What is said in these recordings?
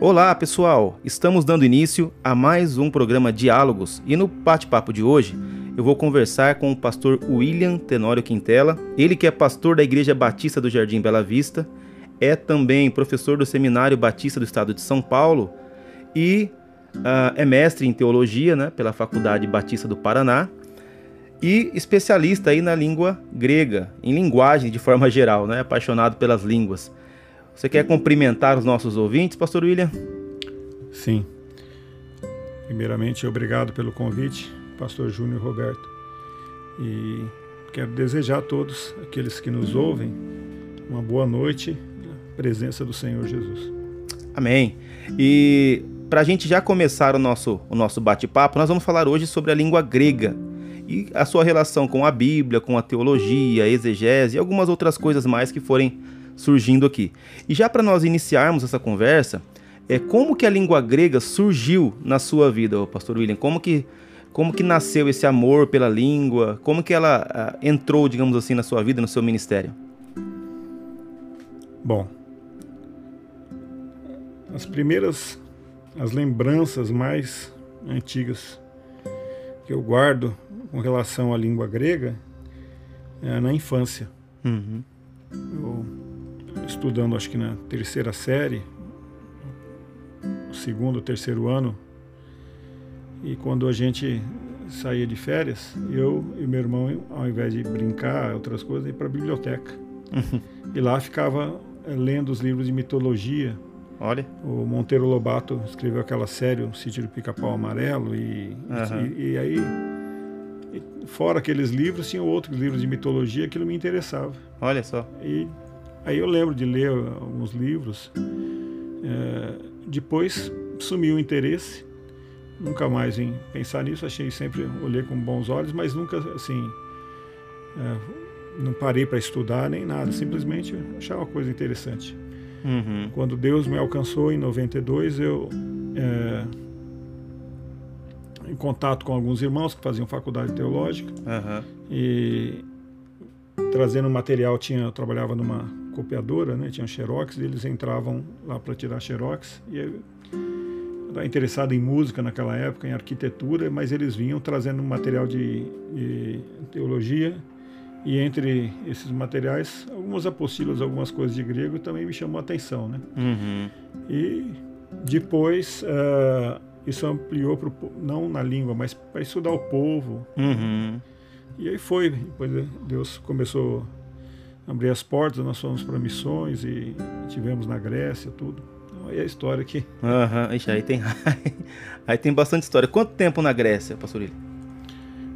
Olá, pessoal! Estamos dando início a mais um programa Diálogos e no bate-papo de hoje eu vou conversar com o pastor William Tenório Quintela, ele que é pastor da Igreja Batista do Jardim Bela Vista, é também professor do Seminário Batista do Estado de São Paulo e uh, é mestre em teologia né, pela Faculdade Batista do Paraná e especialista aí na língua grega, em linguagem de forma geral, né, apaixonado pelas línguas. Você quer cumprimentar os nossos ouvintes, Pastor William? Sim. Primeiramente, obrigado pelo convite, Pastor Júnior Roberto. E quero desejar a todos aqueles que nos ouvem uma boa noite na presença do Senhor Jesus. Amém. E para a gente já começar o nosso, o nosso bate-papo, nós vamos falar hoje sobre a língua grega e a sua relação com a Bíblia, com a teologia, a exegese e algumas outras coisas mais que forem surgindo aqui. E já para nós iniciarmos essa conversa, é como que a língua grega surgiu na sua vida, pastor William? Como que como que nasceu esse amor pela língua? Como que ela uh, entrou, digamos assim, na sua vida, no seu ministério? Bom, as primeiras, as lembranças mais antigas que eu guardo com relação à língua grega é na infância. Uhum. Eu estudando acho que na terceira série, segundo, terceiro ano, e quando a gente saía de férias, eu e meu irmão, ao invés de brincar, outras coisas, ia para a biblioteca. Uhum. E lá ficava eh, lendo os livros de mitologia. Olha. O Monteiro Lobato escreveu aquela série, O Sítio do Pica-Pau Amarelo, e, uhum. e, e, aí, fora aqueles livros, tinha outros livros de mitologia, aquilo me interessava. Olha só. E Aí eu lembro de ler alguns livros. É, depois sumiu o interesse. Nunca mais em pensar nisso. Achei sempre olhei com bons olhos, mas nunca assim é, não parei para estudar nem nada. Simplesmente achava uma coisa interessante. Uhum. Quando Deus me alcançou em 92, eu é, em contato com alguns irmãos que faziam faculdade teológica uhum. e trazendo material tinha eu trabalhava numa copiadora, né? Tinha xerox, e eles entravam lá para tirar xerox e eu estava interessado em música naquela época, em arquitetura, mas eles vinham trazendo material de, de teologia e entre esses materiais algumas apostilas, algumas coisas de grego também me chamou a atenção, né? Uhum. E depois uh, isso ampliou pro, não na língua, mas para estudar o povo. Uhum. E aí foi, depois Deus começou abrir as portas, nós fomos para missões e tivemos na Grécia, tudo. Então, aí é a história aqui. Aham, uhum, aí tem aí tem bastante história. Quanto tempo na Grécia, pastor Ilha?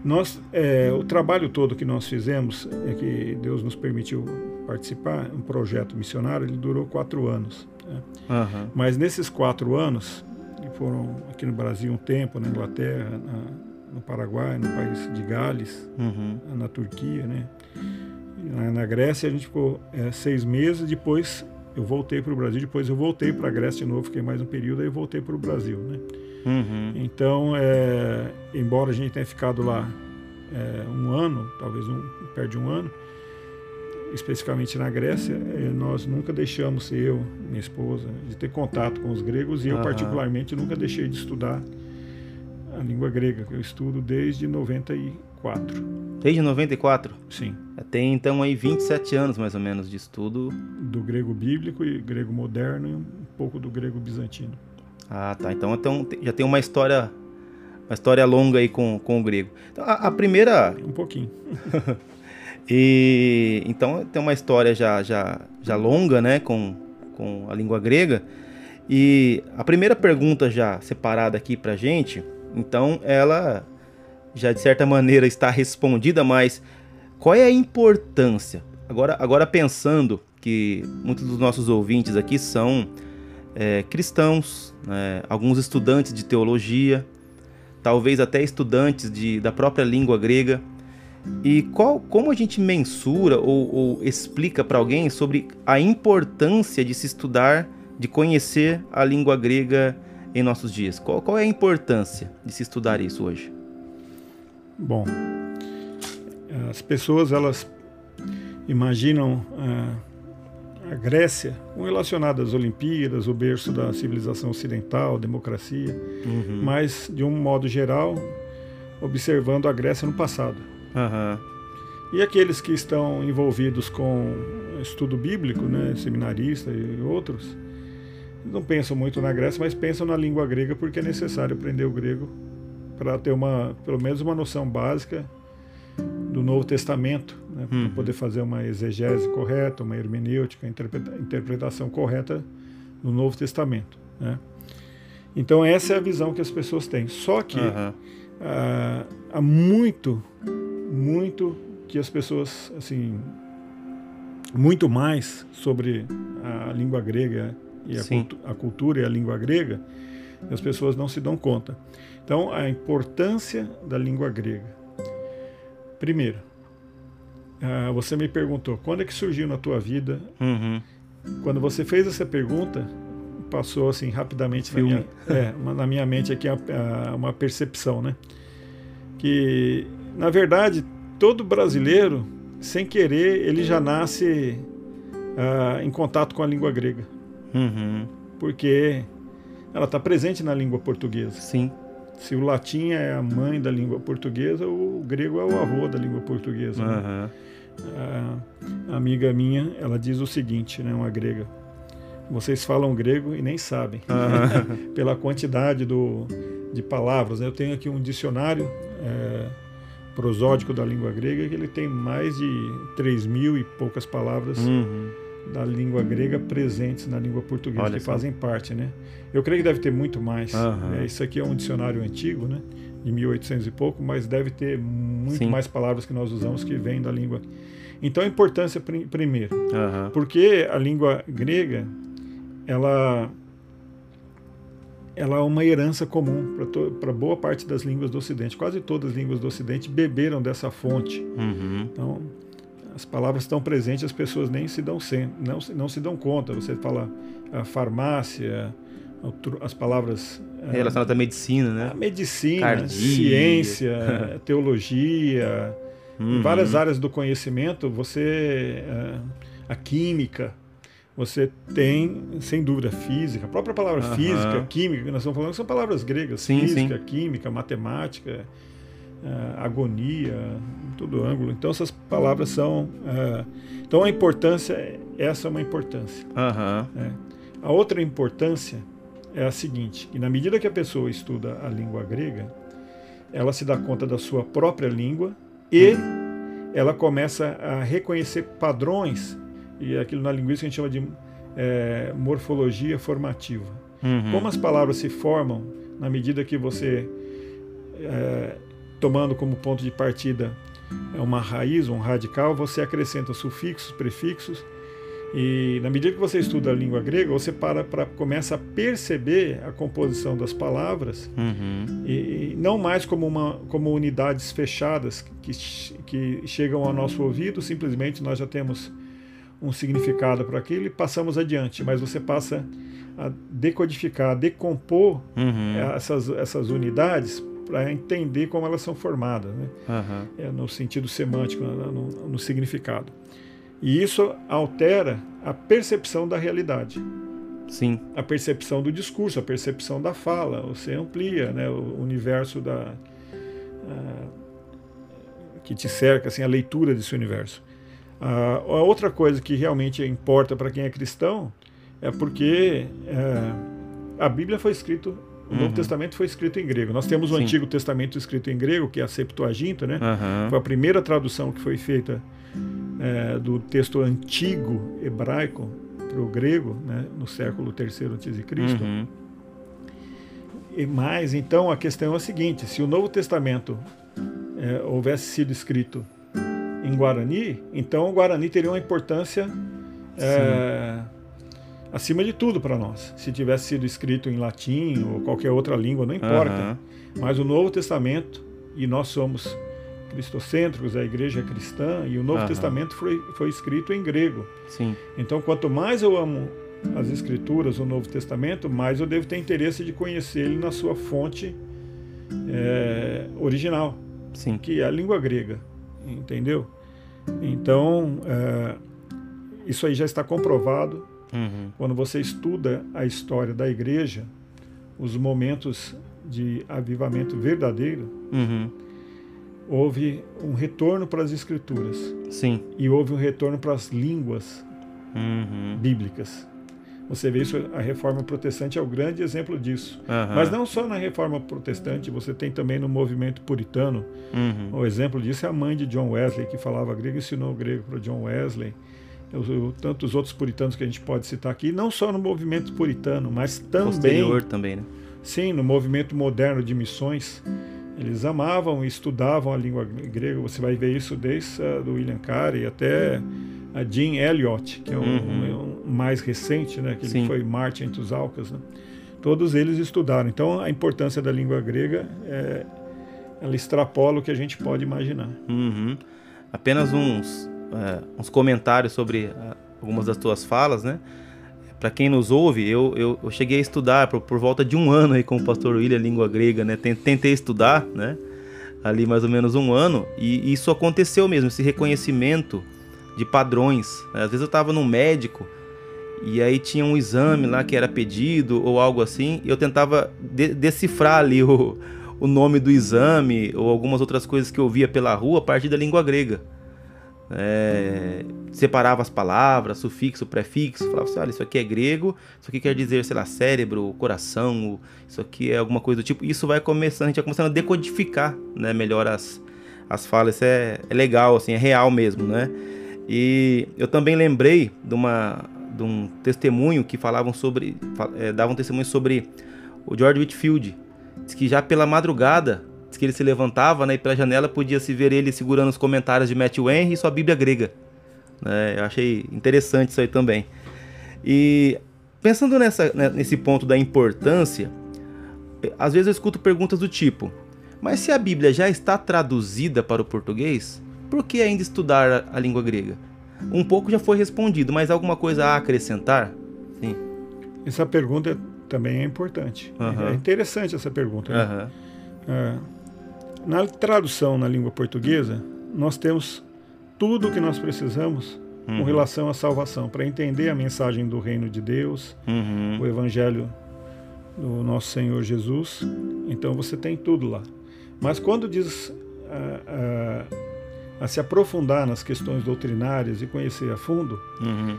Nós, é, o trabalho todo que nós fizemos, é que Deus nos permitiu participar, um projeto missionário, ele durou quatro anos. Né? Uhum. Mas nesses quatro anos, que foram aqui no Brasil um tempo, na Inglaterra, na, no Paraguai, no país de Gales, uhum. na Turquia, né? Na Grécia a gente ficou é, seis meses, depois eu voltei para o Brasil, depois eu voltei para a Grécia de novo, fiquei mais um período, aí eu voltei para o Brasil, né? Uhum. Então, é, embora a gente tenha ficado lá é, um ano, talvez um, perto de um ano, especificamente na Grécia, é, nós nunca deixamos, eu, minha esposa, de ter contato com os gregos e eu, particularmente, nunca deixei de estudar a língua grega, que eu estudo desde 94. Desde 94? Sim. Tem então aí 27 anos mais ou menos de estudo. Do grego bíblico e grego moderno e um pouco do grego bizantino. Ah, tá. Então, então já tem uma história uma história longa aí com, com o grego. Então, a, a primeira. Um pouquinho. e então tem uma história já, já, já longa, né, com, com a língua grega. E a primeira pergunta já separada aqui pra gente, então ela já de certa maneira está respondida, mas qual é a importância? Agora, agora pensando que muitos dos nossos ouvintes aqui são é, cristãos, né, alguns estudantes de teologia, talvez até estudantes de, da própria língua grega. E qual, como a gente mensura ou, ou explica para alguém sobre a importância de se estudar, de conhecer a língua grega em nossos dias? Qual, qual é a importância de se estudar isso hoje? Bom, as pessoas elas imaginam a, a Grécia, relacionada às Olimpíadas, o berço da civilização ocidental, democracia, uhum. mas de um modo geral, observando a Grécia no passado. Uhum. E aqueles que estão envolvidos com estudo bíblico, né, seminarista e outros, não pensam muito na Grécia, mas pensam na língua grega porque é necessário aprender o grego para ter uma, pelo menos uma noção básica do Novo Testamento, né, para uhum. poder fazer uma exegese correta, uma hermenêutica, interpreta, interpretação correta do Novo Testamento. Né? Então essa é a visão que as pessoas têm. Só que uhum. ah, há muito, muito que as pessoas, assim, muito mais sobre a língua grega e a, cultu a cultura e a língua grega, as pessoas não se dão conta. Então, a importância da língua grega. Primeiro, uh, você me perguntou quando é que surgiu na tua vida. Uhum. Quando você fez essa pergunta, passou assim rapidamente na minha, é, na minha mente aqui uma percepção, né? Que na verdade todo brasileiro, sem querer, ele já nasce uh, em contato com a língua grega, uhum. porque ela está presente na língua portuguesa. Sim. Se o latim é a mãe da língua portuguesa, o grego é o avô da língua portuguesa. Uhum. Né? A amiga minha, ela diz o seguinte, né, uma grega. Vocês falam grego e nem sabem, uhum. pela quantidade do, de palavras. Né? Eu tenho aqui um dicionário é, prosódico da língua grega que ele tem mais de 3 mil e poucas palavras uhum. Da língua grega presentes na língua portuguesa, Olha que fazem parte, né? Eu creio que deve ter muito mais. Uhum. É, isso aqui é um dicionário antigo, né? De 1800 e pouco, mas deve ter muito Sim. mais palavras que nós usamos que vêm da língua. Então a importância primeiro, uhum. porque a língua grega, ela ela é uma herança comum para boa parte das línguas do Ocidente. Quase todas as línguas do Ocidente beberam dessa fonte. Uhum. Então, as palavras estão presentes, as pessoas nem se dão sem, não, não se dão conta. Você fala a farmácia, as palavras é, relacionadas à medicina, né? A medicina, ciência, teologia, uhum. várias áreas do conhecimento. Você é, a química, você tem, sem dúvida, física. A própria palavra uhum. física, química, que nós estamos falando, são palavras gregas. Sim, física, sim. química, matemática, uh, agonia, todo ângulo. Então, essas palavras são. Uh, então, a importância, essa é uma importância. Uhum. É. A outra importância é a seguinte: que na medida que a pessoa estuda a língua grega, ela se dá conta da sua própria língua e ela começa a reconhecer padrões, e aquilo na linguística a gente chama de é, morfologia formativa. Uhum. Como as palavras se formam na medida que você, é, tomando como ponto de partida uma raiz, um radical, você acrescenta sufixos, prefixos e na medida que você estuda a língua grega, você para para começa a perceber a composição das palavras uhum. e, e, não mais como uma como unidades fechadas que, que chegam ao nosso ouvido. Simplesmente nós já temos um significado para aquilo e passamos adiante. Mas você passa a decodificar, a decompor uhum. essas essas unidades para entender como elas são formadas, né? Uhum. É, no sentido semântico, no, no, no significado. E isso altera a percepção da realidade. Sim. A percepção do discurso, a percepção da fala. Você amplia né, o universo da, que te cerca, assim, a leitura desse universo. a outra coisa que realmente importa para quem é cristão é porque é, a Bíblia foi escrita, o Novo uhum. Testamento foi escrito em grego. Nós temos o Sim. Antigo Testamento escrito em grego, que é a Septuaginta, né? Uhum. Foi a primeira tradução que foi feita é, do texto antigo hebraico para o grego, né, no século III a.C. Uhum. E mais, então, a questão é a seguinte: se o Novo Testamento é, houvesse sido escrito em Guarani, então o Guarani teria uma importância é, acima de tudo para nós. Se tivesse sido escrito em latim ou qualquer outra língua, não importa. Uhum. Mas o Novo Testamento, e nós somos cristocêntricos, a igreja cristã, e o Novo Testamento foi, foi escrito em grego. Sim. Então, quanto mais eu amo as Escrituras, o Novo Testamento, mais eu devo ter interesse de conhecer ele na sua fonte é, original, Sim. que é a língua grega, entendeu? Então, é, isso aí já está comprovado uhum. quando você estuda a história da igreja, os momentos de avivamento verdadeiro. Uhum. Houve um retorno para as escrituras. Sim. E houve um retorno para as línguas uhum. bíblicas. Você vê isso, a reforma protestante é o grande exemplo disso. Uhum. Mas não só na reforma protestante, você tem também no movimento puritano. Uhum. O exemplo disso é a mãe de John Wesley, que falava grego e ensinou grego para John Wesley. Tantos outros puritanos que a gente pode citar aqui, não só no movimento puritano, mas também. Posterior também, né? Sim, no movimento moderno de missões. Eles amavam e estudavam a língua grega. Você vai ver isso desde uh, do William Carey até a Jean Elliott, que é o uhum. um, um mais recente, né, que ele foi Marte entre os Alcas. Né? Todos eles estudaram. Então, a importância da língua grega, é, ela extrapola o que a gente pode imaginar. Uhum. Apenas uns, é, uns comentários sobre uh, algumas das tuas falas, né? Para quem nos ouve, eu, eu, eu, cheguei a estudar por, por volta de um ano aí com o pastor William língua grega, né? Tentei estudar, né? Ali mais ou menos um ano, e isso aconteceu mesmo, esse reconhecimento de padrões. Às vezes eu estava num médico e aí tinha um exame lá que era pedido ou algo assim, e eu tentava de decifrar ali o, o nome do exame ou algumas outras coisas que eu via pela rua a partir da língua grega. É, separava as palavras, sufixo, prefixo, falava assim, olha, isso aqui é grego, isso aqui quer dizer, sei lá, cérebro, coração, isso aqui é alguma coisa do tipo. Isso vai começando, a gente vai começando a decodificar, né, melhor as, as falas. Isso é, é legal, assim, é real mesmo, né? E eu também lembrei de, uma, de um testemunho que falavam sobre, é, davam testemunho sobre o George Whitfield. Que já pela madrugada, que ele se levantava né, e pela janela podia se ver ele segurando os comentários de Matthew Henry e sua Bíblia grega. É, eu achei interessante isso aí também. E pensando nessa, né, nesse ponto da importância, às vezes eu escuto perguntas do tipo: mas se a Bíblia já está traduzida para o português, por que ainda estudar a língua grega? Um pouco já foi respondido, mas alguma coisa a acrescentar? Sim. Essa pergunta também é importante. Uhum. É interessante essa pergunta. Né? Uhum. É, na tradução na língua portuguesa, nós temos tudo o que nós precisamos uhum. com relação à salvação, para entender a mensagem do reino de Deus, uhum. o evangelho do nosso Senhor Jesus. Então você tem tudo lá. Mas quando diz a se aprofundar nas questões doutrinárias e conhecer a fundo, uhum.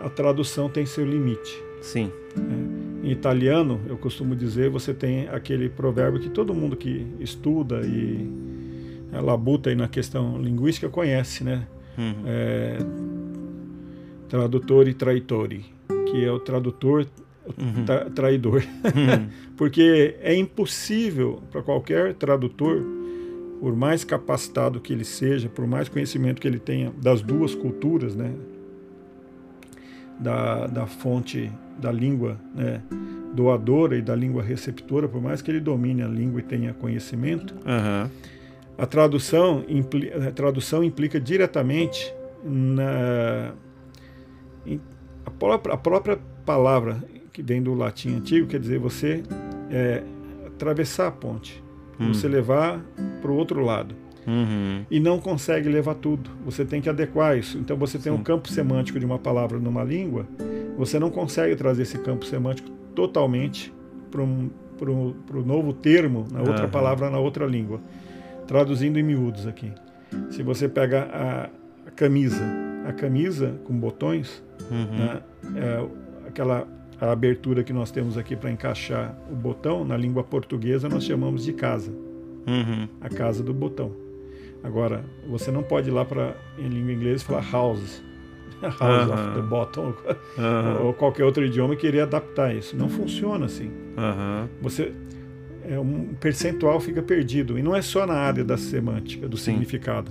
a tradução tem seu limite. Sim. É, em italiano, eu costumo dizer, você tem aquele provérbio que todo mundo que estuda e é, labuta aí na questão linguística conhece, né? Uhum. É, tradutor e traitore, que é o tradutor uhum. tra traidor. Uhum. Porque é impossível para qualquer tradutor por mais capacitado que ele seja, por mais conhecimento que ele tenha das duas culturas, né, da, da fonte da língua né, doadora e da língua receptora, por mais que ele domine a língua e tenha conhecimento, uhum. a, tradução impli, a tradução implica diretamente na a própria, a própria palavra que vem do latim antigo, quer dizer, você é, atravessar a ponte hum. você levar para o outro lado. Uhum. E não consegue levar tudo. Você tem que adequar isso. Então você tem Sim. um campo semântico de uma palavra numa língua, você não consegue trazer esse campo semântico totalmente para um, o novo termo na outra uhum. palavra na outra língua. Traduzindo em miúdos aqui. Se você pega a, a camisa, a camisa com botões, uhum. né, é aquela a abertura que nós temos aqui para encaixar o botão, na língua portuguesa nós chamamos de casa. Uhum. A casa do botão. Agora, você não pode ir lá para em língua inglesa falar house. house uhum. of the bottom. Uhum. Ou qualquer outro idioma e querer adaptar isso. Não funciona assim. Você é, um percentual fica perdido. E não é só na área da semântica, do Sim. significado.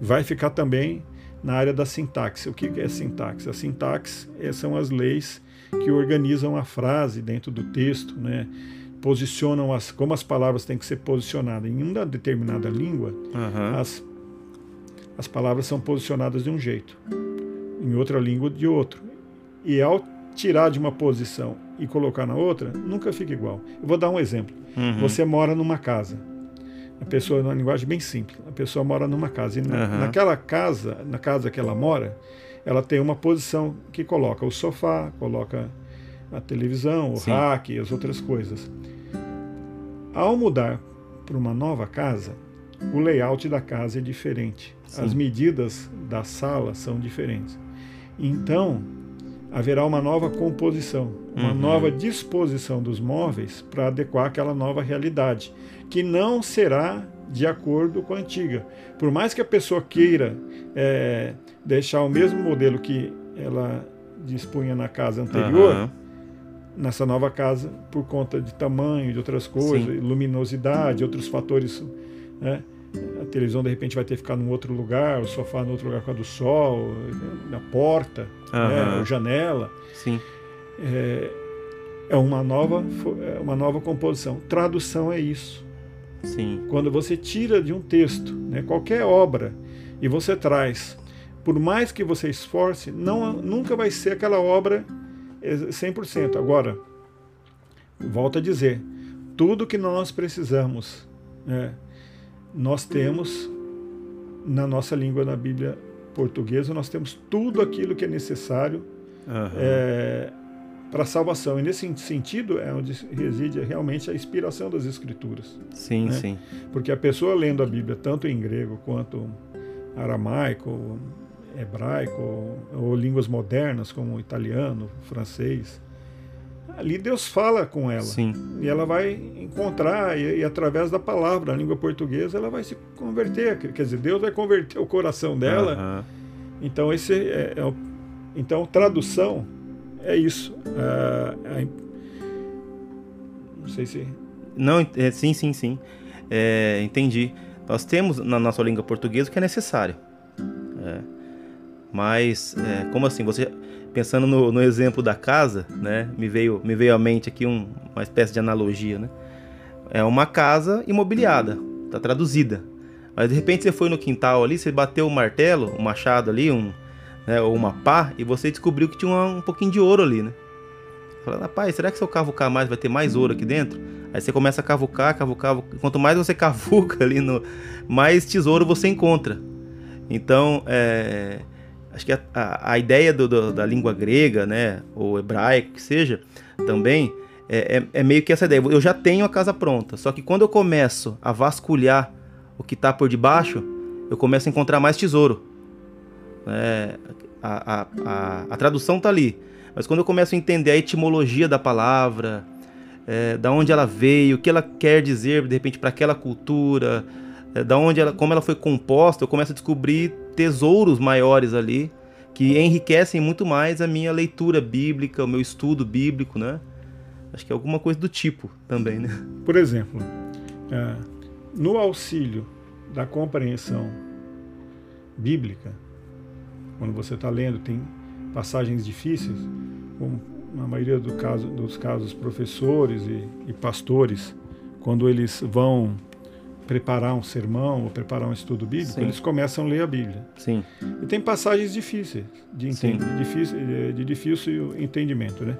Vai ficar também na área da sintaxe. O que é sintaxe? A sintaxe é, são as leis que organizam a frase dentro do texto, né? Posicionam as, como as palavras têm que ser posicionadas. Em uma determinada língua, uhum. as, as palavras são posicionadas de um jeito, em outra língua de outro. E ao tirar de uma posição e colocar na outra, nunca fica igual. Eu vou dar um exemplo. Uhum. Você mora numa casa. A pessoa, numa linguagem bem simples, a pessoa mora numa casa. E na, uhum. naquela casa, na casa que ela mora, ela tem uma posição que coloca o sofá, coloca a televisão, o Sim. rack e as outras coisas. Ao mudar para uma nova casa, o layout da casa é diferente. Sim. As medidas da sala são diferentes. Então, haverá uma nova composição, uma uhum. nova disposição dos móveis para adequar aquela nova realidade, que não será de acordo com a antiga. Por mais que a pessoa queira é, deixar o mesmo modelo que ela dispunha na casa anterior, uhum. Nessa nova casa, por conta de tamanho, de outras coisas, Sim. luminosidade, outros fatores. Né? A televisão de repente vai ter que ficar num outro lugar, o sofá no outro lugar por causa do sol, na porta, uhum. né? janela. Sim. É, é uma nova, é uma nova composição. Tradução é isso. Sim. Quando você tira de um texto, né, qualquer obra, e você traz, por mais que você esforce, não, nunca vai ser aquela obra 100%. Agora, volto a dizer, tudo que nós precisamos, né, nós temos na nossa língua, na Bíblia portuguesa, nós temos tudo aquilo que é necessário uhum. é, para a salvação. E nesse sentido é onde reside realmente a inspiração das Escrituras. Sim, né? sim. Porque a pessoa lendo a Bíblia tanto em grego quanto aramaico, hebraico ou línguas modernas como italiano, francês, ali Deus fala com ela. Sim. E ela vai encontrar, e, e, através da palavra, a língua portuguesa, ela vai se converter. Quer dizer, Deus vai converter o coração dela. Uh -huh. Então, esse é, é, então, tradução é isso. É, é, não sei se. Não, é, sim, sim, sim. É, entendi. Nós temos na nossa língua portuguesa o que é necessário. É. Mas, é, como assim? Você pensando no, no, exemplo da casa, né? Me veio, me veio à mente aqui um, uma espécie de analogia, né? É uma casa imobiliada, tá traduzida. Mas de repente você foi no quintal ali, você bateu o um martelo, um machado ali, um, né, ou uma pá, e você descobriu que tinha um, um pouquinho de ouro ali, né? Falando, rapaz, será que se eu cavucar mais vai ter mais ouro aqui dentro? Aí você começa a cavucar, cavucar, quanto mais você cavuca ali, no, mais tesouro você encontra. Então, é, acho que a, a, a ideia do, do, da língua grega, né, ou hebraico, que seja, também, é, é, é, meio que essa ideia. Eu já tenho a casa pronta, só que quando eu começo a vasculhar o que está por debaixo, eu começo a encontrar mais tesouro. É, a, a, a, tradução está ali, mas quando eu começo a entender a etimologia da palavra, é, da onde ela veio, o que ela quer dizer de repente para aquela cultura, é, da onde ela, como ela foi composta, eu começo a descobrir tesouros maiores ali que enriquecem muito mais a minha leitura bíblica, o meu estudo bíblico, né? Acho que é alguma coisa do tipo também, né? Por exemplo, é, no auxílio da compreensão bíblica, quando você está lendo, tem passagens difíceis, como na maioria do caso, dos casos, professores e, e pastores, quando eles vão preparar um sermão ou preparar um estudo bíblico, Sim. eles começam a ler a Bíblia. Sim. E tem passagens difíceis de, de, difícil, de difícil entendimento, né?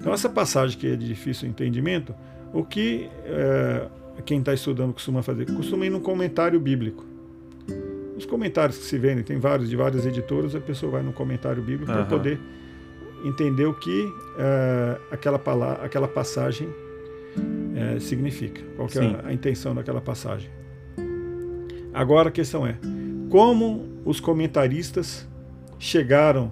Então essa passagem que é de difícil entendimento, o que é, quem está estudando costuma fazer? Costuma ir num comentário bíblico os comentários que se vendem, tem vários de várias editoras, a pessoa vai no comentário bíblico uhum. para poder entender o que uh, aquela, aquela passagem uh, significa, qual é a, a intenção daquela passagem. Agora a questão é, como os comentaristas chegaram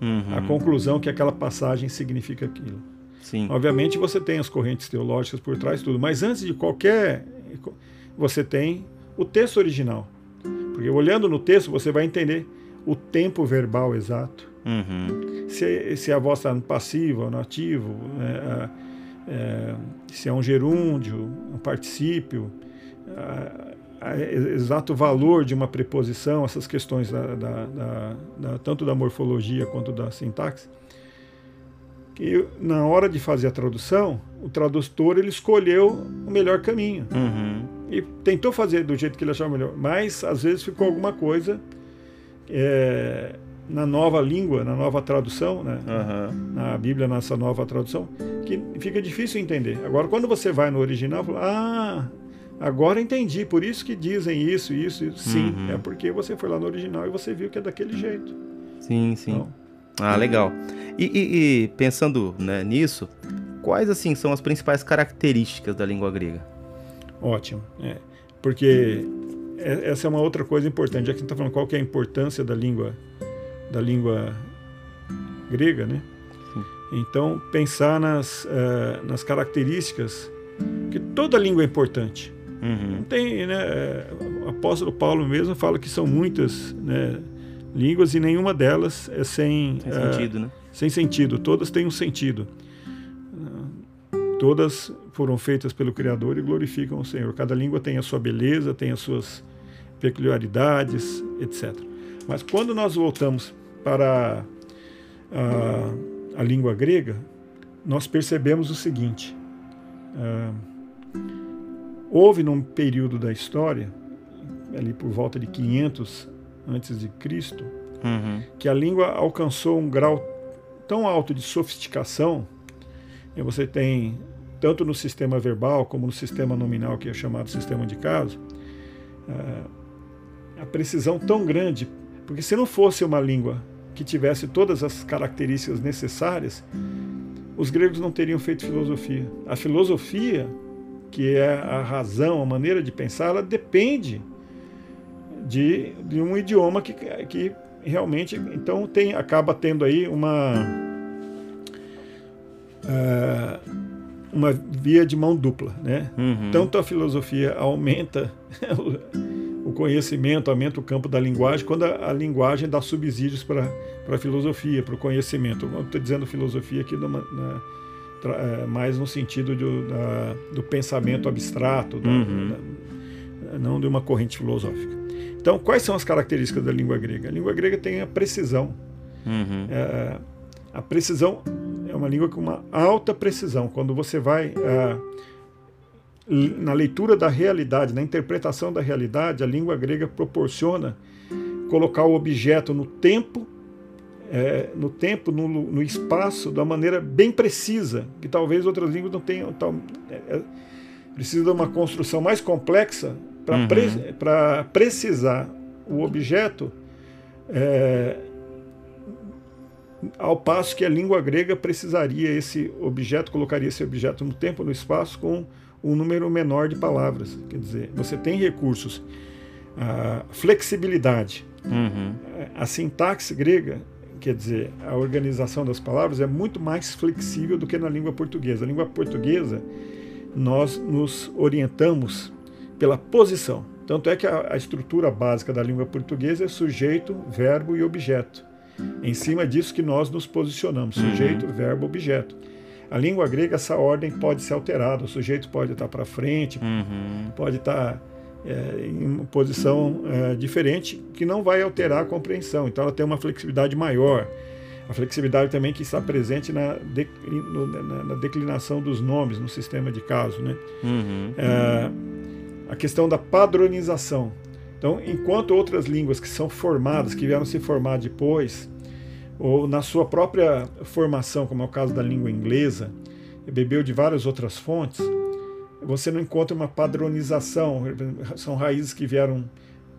uhum. à conclusão que aquela passagem significa aquilo? Sim. Obviamente você tem as correntes teológicas por trás tudo, mas antes de qualquer você tem o texto original. Porque olhando no texto você vai entender o tempo verbal exato. Uhum. Se, se a voz está no passivo ou no ativo, é, é, se é um gerúndio, um particípio, exato valor de uma preposição, essas questões da, da, da, tanto da morfologia quanto da sintaxe. Que na hora de fazer a tradução, o tradutor ele escolheu o melhor caminho. Uhum e tentou fazer do jeito que ele achava melhor, mas às vezes ficou alguma coisa é, na nova língua, na nova tradução, né? Uhum. na Bíblia, nessa nova tradução, que fica difícil entender. Agora, quando você vai no original, fala, ah, agora entendi, por isso que dizem isso, isso, isso. Sim, uhum. é porque você foi lá no original e você viu que é daquele jeito. Sim, sim. Então, ah, legal. E, e, e pensando né, nisso, quais assim são as principais características da língua grega? Ótimo. É, porque é, essa é uma outra coisa importante. Já que a gente está falando qual que é a importância da língua, da língua grega, né? Sim. Então, pensar nas, uh, nas características, que toda língua é importante. Uhum. Tem, né, é, o apóstolo Paulo mesmo fala que são muitas né, línguas e nenhuma delas é sem, sem uh, sentido, né? Sem sentido, todas têm um sentido. Todas foram feitas pelo Criador e glorificam o Senhor. Cada língua tem a sua beleza, tem as suas peculiaridades, etc. Mas quando nós voltamos para a, a língua grega, nós percebemos o seguinte: uh, houve num período da história, ali por volta de 500 antes de Cristo, uhum. que a língua alcançou um grau tão alto de sofisticação e você tem, tanto no sistema verbal como no sistema nominal, que é chamado sistema de caso, a precisão tão grande, porque se não fosse uma língua que tivesse todas as características necessárias, os gregos não teriam feito filosofia. A filosofia, que é a razão, a maneira de pensar, ela depende de, de um idioma que, que realmente então tem acaba tendo aí uma uh, uma via de mão dupla, né? Uhum. Tanto a filosofia aumenta conhecimento, aumenta o campo da linguagem, quando a, a linguagem dá subsídios para a filosofia, para o conhecimento. Estou dizendo filosofia aqui numa, na, tra, é, mais no sentido de, da, do pensamento abstrato, da, uhum. da, não de uma corrente filosófica. Então, quais são as características da língua grega? A língua grega tem a precisão. Uhum. É, a precisão é uma língua com uma alta precisão. Quando você vai é, na leitura da realidade, na interpretação da realidade, a língua grega proporciona colocar o objeto no tempo, é, no tempo, no, no, espaço, da maneira bem precisa, que talvez outras línguas não tenham. Tal, é, é precisa de uma construção mais complexa para uhum. pre, precisar o objeto é, ao passo que a língua grega precisaria esse objeto, colocaria esse objeto no tempo, no espaço, com um número menor de palavras. Quer dizer, você tem recursos. A flexibilidade. Uhum. A sintaxe grega, quer dizer, a organização das palavras é muito mais flexível do que na língua portuguesa. A língua portuguesa, nós nos orientamos pela posição. Tanto é que a, a estrutura básica da língua portuguesa é sujeito, verbo e objeto. Em cima disso que nós nos posicionamos, uhum. sujeito, uhum. verbo, objeto. A língua grega, essa ordem pode ser alterada, o sujeito pode estar para frente, uhum. pode estar é, em uma posição é, diferente, que não vai alterar a compreensão. Então ela tem uma flexibilidade maior. A flexibilidade também que está presente na, na, na declinação dos nomes no sistema de caso. Né? Uhum. É, a questão da padronização. Então, enquanto outras línguas que são formadas, que vieram se formar depois, ou na sua própria formação, como é o caso da língua inglesa, bebeu de várias outras fontes, você não encontra uma padronização. São raízes que vieram,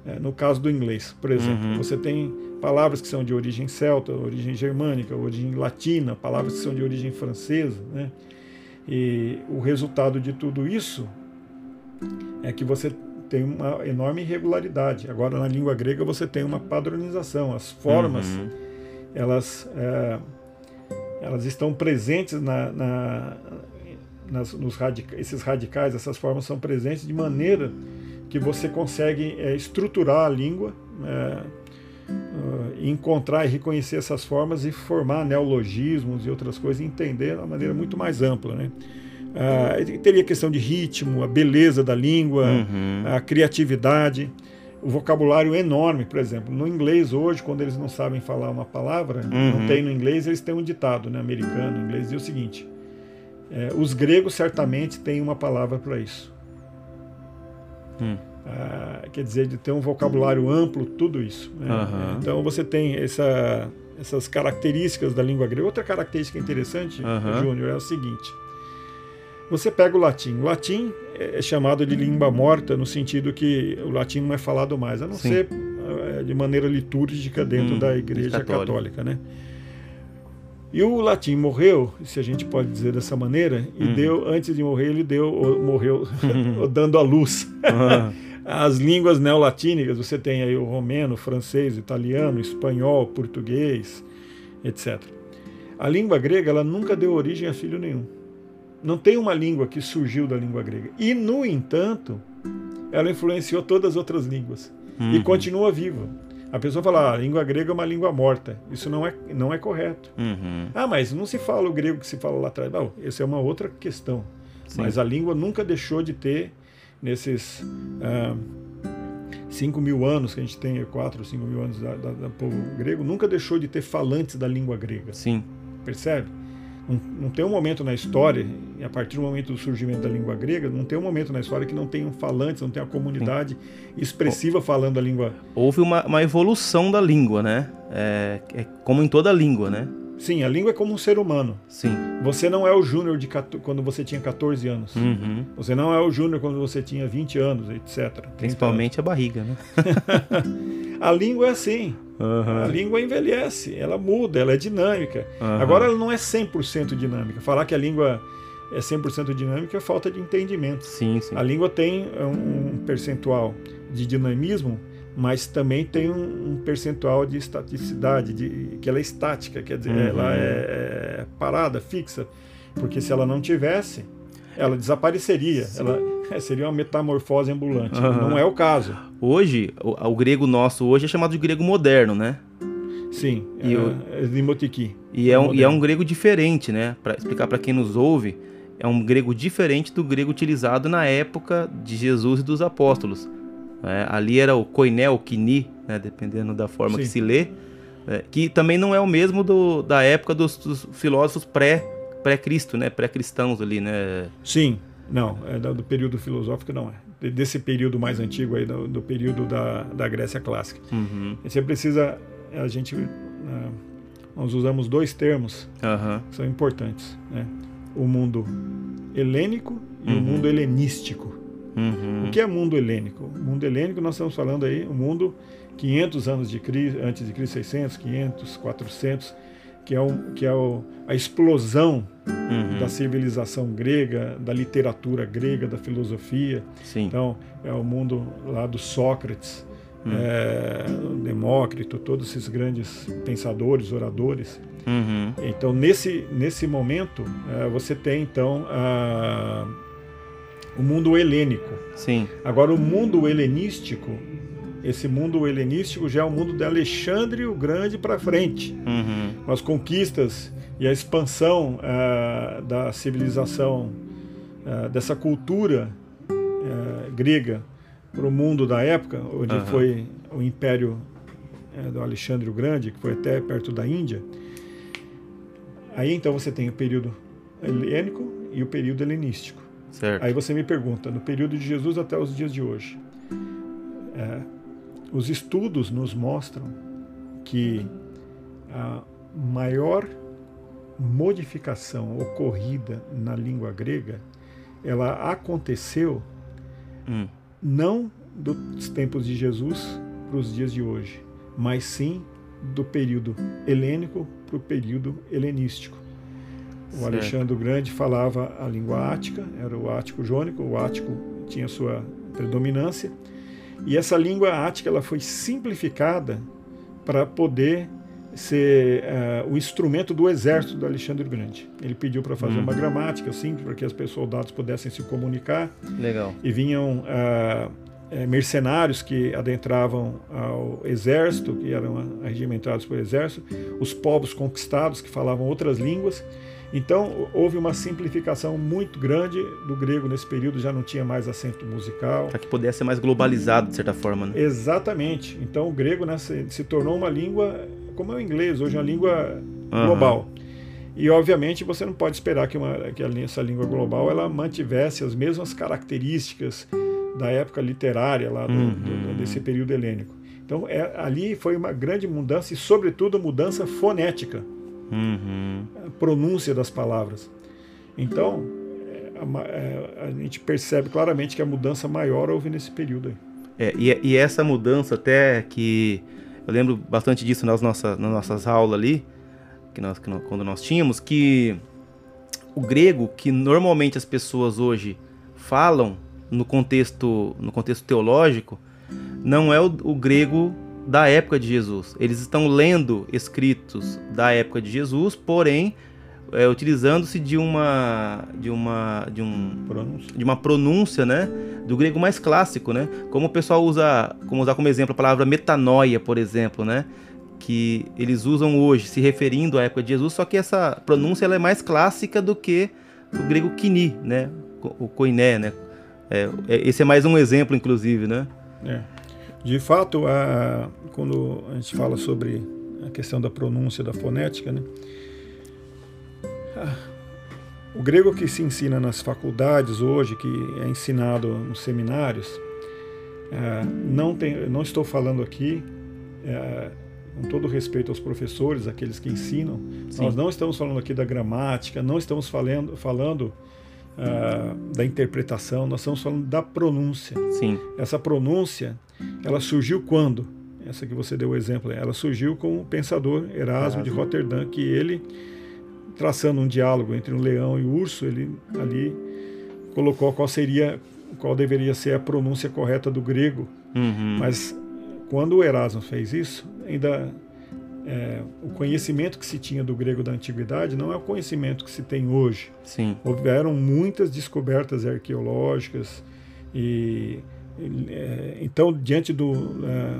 é, no caso do inglês, por exemplo. Uhum. Você tem palavras que são de origem celta, origem germânica, origem latina, palavras que são de origem francesa. Né? E o resultado de tudo isso é que você tem uma enorme irregularidade. Agora, na língua grega, você tem uma padronização. As formas, uhum. Elas, é, elas estão presentes na, na nas, nos radica esses radicais, essas formas são presentes de maneira que você consegue é, estruturar a língua, é, uh, encontrar e reconhecer essas formas e formar neologismos e outras coisas, entender de uma maneira muito mais ampla. Né? Uh, teria a questão de ritmo, a beleza da língua, uhum. a criatividade, o vocabulário enorme, por exemplo. No inglês hoje, quando eles não sabem falar uma palavra, uhum. não tem no inglês, eles têm um ditado, né, americano, inglês, diz o seguinte: é, os gregos certamente têm uma palavra para isso. Hum. Uh, quer dizer, de ter um vocabulário amplo, tudo isso. Né? Uhum. Então você tem essa, essas características da língua grega. Outra característica interessante, uhum. Júnior, é o seguinte você pega o latim. O latim é chamado de língua morta no sentido que o latim não é falado mais, a não Sim. ser é, de maneira litúrgica dentro hum, da Igreja Católica. Católica, né? E o latim morreu, se a gente pode dizer dessa maneira, e uhum. deu, antes de morrer, ele deu, morreu dando a luz. Uhum. As línguas neolatínicas, você tem aí o romeno, o francês, o italiano, o espanhol, o português, etc. A língua grega, ela nunca deu origem a filho nenhum. Não tem uma língua que surgiu da língua grega. E, no entanto, ela influenciou todas as outras línguas. Uhum. E continua viva. A pessoa fala, ah, a língua grega é uma língua morta. Isso não é, não é correto. Uhum. Ah, mas não se fala o grego que se fala lá atrás. Não, essa é uma outra questão. Sim. Mas a língua nunca deixou de ter, nesses ah, 5 mil anos que a gente tem, 4 ou 5 mil anos da povo grego, nunca deixou de ter falantes da língua grega. Sim. Percebe? Não, tem um momento na história, a partir do momento do surgimento da língua grega, não tem um momento na história que não tenham falantes, não tenha uma comunidade Sim. expressiva falando a língua. Houve uma, uma evolução da língua, né? É, é, como em toda língua, né? Sim, a língua é como um ser humano. Sim. Você não é o júnior de quando você tinha 14 anos. Uhum. Você não é o júnior quando você tinha 20 anos, etc. Principalmente anos. a barriga, né? a língua é assim. Uhum. A língua envelhece, ela muda, ela é dinâmica. Uhum. Agora ela não é 100% dinâmica. Falar que a língua é 100% dinâmica é falta de entendimento. Sim, sim. A língua tem um percentual de dinamismo, mas também tem um, percentual de estaticidade, de, que ela é estática, quer dizer, uhum. ela é, é, parada, fixa. Porque se ela não tivesse, ela desapareceria. Ela é, seria uma metamorfose ambulante. Uhum. Não é o caso. Hoje, o, o, grego nosso hoje é chamado de grego moderno, né? Sim, e é, o, é Dimotiki. E é, um, e é um grego diferente, né? Para explicar para quem nos ouve, é um grego diferente do grego utilizado na época de Jesus e dos apóstolos. É, ali era o koinel, kini, né? dependendo da forma Sim. que se lê, é, que também não é o mesmo do, da época dos, dos filósofos pré pré-Cristo, né? Pré-cristãos ali, né? Sim, não, é do período filosófico não é. Desse período mais antigo aí, do, do período da, da Grécia clássica. Uhum. Você precisa, a gente, uh, nós usamos dois termos uhum. que são importantes, né? O mundo helênico e uhum. o mundo helenístico. Uhum. O que é mundo helênico? O mundo helênico nós estamos falando aí, o mundo 500 anos de Cristo, antes de Cristo, 600, 500, 400, que é, o, que é o, a explosão uhum. da civilização grega, da literatura grega, da filosofia. Sim. Então, é o mundo lá do Sócrates, uhum. é, Demócrito, todos esses grandes pensadores, oradores. Uhum. Então, nesse, nesse momento, é, você tem, então, a, o mundo helênico. Sim. Agora, o mundo helenístico esse mundo helenístico já é o mundo de Alexandre o Grande para frente, uhum. com as conquistas e a expansão uh, da civilização, uh, dessa cultura uh, grega para o mundo da época, onde uhum. foi o império do Alexandre o Grande, que foi até perto da Índia. Aí então você tem o período helênico e o período helenístico. Certo. Aí você me pergunta, no período de Jesus até os dias de hoje, os estudos nos mostram que a maior modificação ocorrida na língua grega, ela aconteceu hum. não dos tempos de Jesus para os dias de hoje, mas sim do período helênico para o período helenístico. O certo. Alexandre o Grande falava a língua ática, era o ático jônico, o ático tinha sua predominância, e essa língua ática ela foi simplificada para poder ser uh, o instrumento do exército do Alexandre Grande. Ele pediu para fazer uhum. uma gramática simples para que os soldados pudessem se comunicar. Legal. E vinham uh, mercenários que adentravam ao exército, que eram regimentados pelo exército, os povos conquistados que falavam outras línguas então, houve uma simplificação muito grande do grego nesse período, já não tinha mais acento musical. Para que pudesse ser mais globalizado, de certa forma. Né? Exatamente. Então, o grego né, se, se, tornou uma língua, como é o inglês, hoje é uma língua uhum. global. E, obviamente, você não pode esperar que, uma, que essa língua global ela mantivesse as mesmas características da época literária, lá do, uhum. do, desse período helênico. Então, é, ali foi uma grande mudança e, sobretudo, mudança fonética uhum. a pronúncia das palavras. Então, é, a, é, a, gente percebe claramente que a mudança maior houve nesse período aí. É, e, e, essa mudança até que eu lembro bastante disso nas nossas, nas nossas aulas ali, que nós, que nós, quando nós tínhamos, que o grego que normalmente as pessoas hoje falam no contexto, no contexto teológico, não é o, o grego da época de Jesus. Eles estão lendo escritos da época de Jesus, porém é, utilizando-se de uma de uma de um pronúncia. de uma pronúncia, né, do grego mais clássico, né? Como o pessoal usa, como usar como exemplo a palavra metanoia, por exemplo, né? Que eles usam hoje se referindo à época de Jesus, só que essa pronúncia ela é mais clássica do que o grego kini, né? O koiné, né? É, é, esse é mais um exemplo, inclusive, né? É. De fato, a, quando a gente fala sobre a questão da pronúncia, da fonética, né? O grego que se ensina nas faculdades hoje, que é ensinado nos seminários, é, não, tem, não estou falando aqui, é, com todo respeito aos professores, aqueles que ensinam, Sim. nós não estamos falando aqui da gramática, não estamos falando, falando da interpretação, nós estamos falando da pronúncia. Sim. Essa pronúncia, ela surgiu quando? Essa que você deu o exemplo, ela surgiu com o pensador Erasmo de Roterdã, que ele traçando um diálogo entre um leão e um urso, ele ali colocou qual seria, qual deveria ser a pronúncia correta do grego. Uhum. Mas quando o Erasmo fez isso, ainda é, o conhecimento que se tinha do grego da antiguidade não é o conhecimento que se tem hoje. Sim. Houveram muitas descobertas arqueológicas e, então diante do é,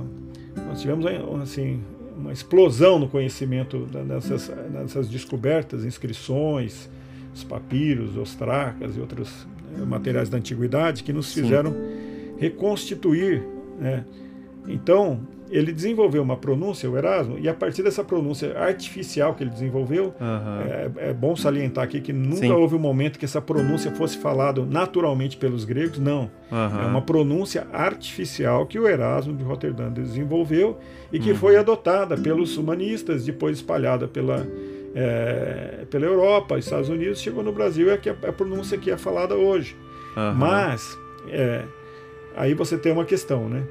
nós tivemos assim uma explosão no conhecimento dessas, dessas descobertas, inscrições, os papiros, os tracas e outros materiais da antiguidade que nos fizeram Sim. reconstituir. Né? Então, ele desenvolveu uma pronúncia, o Erasmo, e a partir dessa pronúncia artificial que ele desenvolveu, uhum. é, é, bom salientar aqui que nunca Sim. houve um momento que essa pronúncia fosse falada naturalmente pelos gregos, não. Uhum. É uma pronúncia artificial que o Erasmo de Roterdã desenvolveu e que uhum. foi adotada pelos humanistas, depois espalhada pela, é, pela Europa, Estados Unidos, chegou no Brasil, é a, a pronúncia que é falada hoje. Mas, é, aí você tem uma questão, né?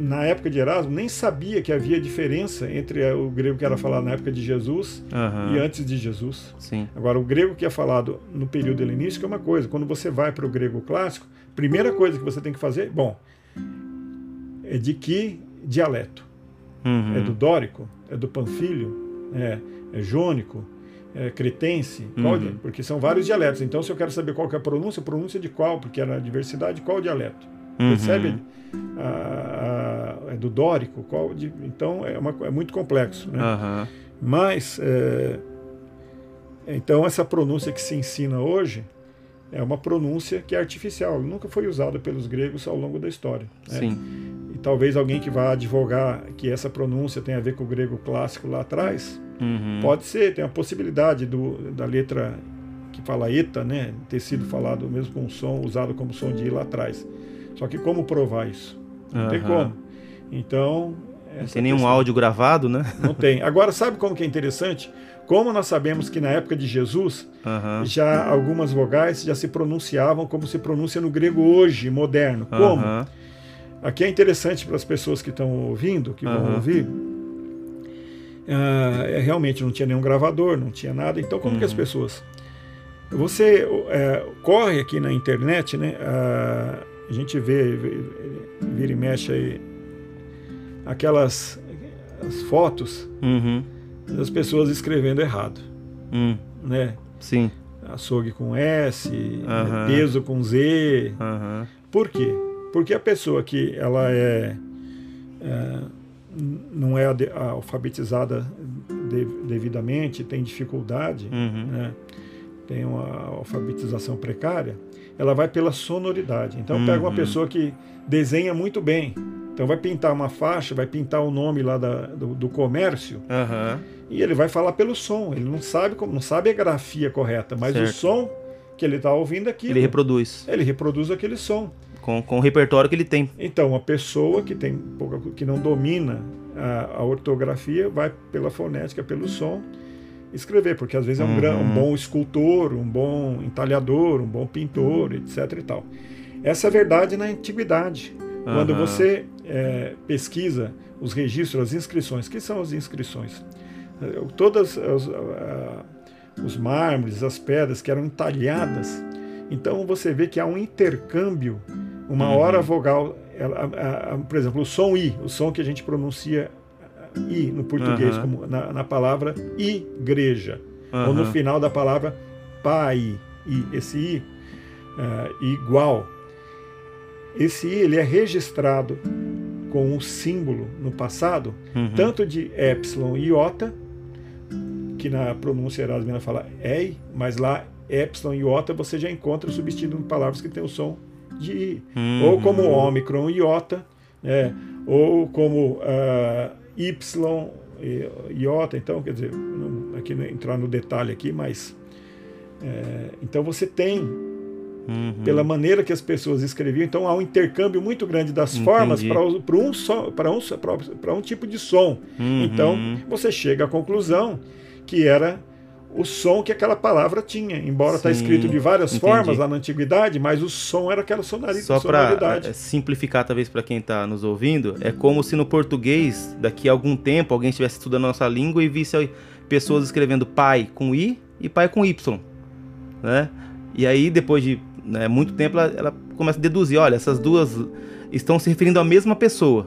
Na época de Erasmo, nem sabia que havia diferença entre o grego que era falado na época de Jesus uhum. e antes de Jesus. Sim. Agora, o grego que é falado no período helenístico é uma coisa. Quando você vai para o grego clássico, primeira coisa que você tem que fazer, bom, é de que dialeto? Uhum. É do dórico? É do panfilho? É, é jônico? É cretense? Uhum. Porque são vários dialetos. Então, se eu quero saber qual que é a pronúncia, pronúncia de qual? Porque era a diversidade, qual dialeto? Uhum. Percebe? A, a, é do dórico, qual de, então é, uma, é, muito complexo. Né? Uhum. Mas, é, então, essa pronúncia que se ensina hoje é uma pronúncia que é artificial, nunca foi usada pelos gregos ao longo da história. Né? Sim. E talvez alguém que vá advogar que essa pronúncia tem a ver com o grego clássico lá atrás, uhum. pode ser, tem a possibilidade do, da letra que fala eta, né, ter sido falado mesmo com som, usado como som de i lá atrás. Só que como provar isso? Não uhum. tem como. Então. Não tem nenhum questão. áudio gravado, né? Não tem. Agora, sabe como que é interessante? Como nós sabemos que na época de Jesus, uhum. já algumas vogais já se pronunciavam como se pronuncia no grego hoje, moderno. Como? Uhum. Aqui é interessante para as pessoas que estão ouvindo, que vão ouvir. Uh, realmente não tinha nenhum gravador, não tinha nada. Então, como que as uhum. pessoas. Você é, corre aqui na internet, né? Uh, a gente vê, vira e mexe aí, aquelas as fotos uhum. das pessoas escrevendo errado. Uhum. Né? Sim. Açougue com S, uhum. peso com Z. Por quê? Porque a pessoa que ela é, é não é alfabetizada devidamente, tem dificuldade, uhum. né? tem uma alfabetização precária, ela vai pela sonoridade. Então uhum. pega uma pessoa que desenha muito bem. Então vai pintar uma faixa, vai pintar o nome lá da, do, do, comércio uhum. e ele vai falar pelo som. Ele não sabe como, não sabe a grafia correta, mas certo. o som que ele está ouvindo aqui. Ele reproduz. Ele reproduz aquele som. Com, com o repertório que ele tem. Então, uma pessoa que, tem, que não domina a, a ortografia vai pela fonética, pelo som escrever, porque às vezes é um, uhum. um bom escultor, um bom entalhador, um bom pintor, etc. e tal. Essa é verdade na antiguidade. Uhum. Quando você é, pesquisa os registros, as inscrições, que são as inscrições? Todas as, os mármores, as pedras que eram entalhadas. Então você vê que há um intercâmbio. Uma uhum. hora vogal, ela, a, a, por exemplo, o som i, o som que a gente pronuncia i no português, uhum. como na, na, palavra igreja, uhum. ou no final da palavra pai, i, esse i uh, igual. Esse i ele é registrado com um símbolo no passado, uhum. tanto de epsilon e iota, que na pronúncia erasmina fala ei, mas lá epsilon e iota você já encontra substituindo palavras que tem o som de i. Uhum. Ou como ômicron e iota, né? ou como uh, y e iota. Então, quer dizer, não, aqui não entrar no detalhe aqui, mas é, então você tem Uhum. pela maneira que as pessoas escreviam. Então há um intercâmbio muito grande das Entendi. formas para um, um, um tipo de som. Uhum. Então você chega à conclusão que era o som que aquela palavra tinha. Embora está escrito de várias Entendi. formas lá na antiguidade, mas o som era aquela sonoridade. Só para é, simplificar, talvez, para quem está nos ouvindo, é como se no português, daqui a algum tempo, alguém estivesse estudando a nossa língua e visse pessoas escrevendo pai com I e pai com Y. Né? E aí, depois de né, muito tempo, ela, ela começa a deduzir: olha, essas duas estão se referindo à mesma pessoa,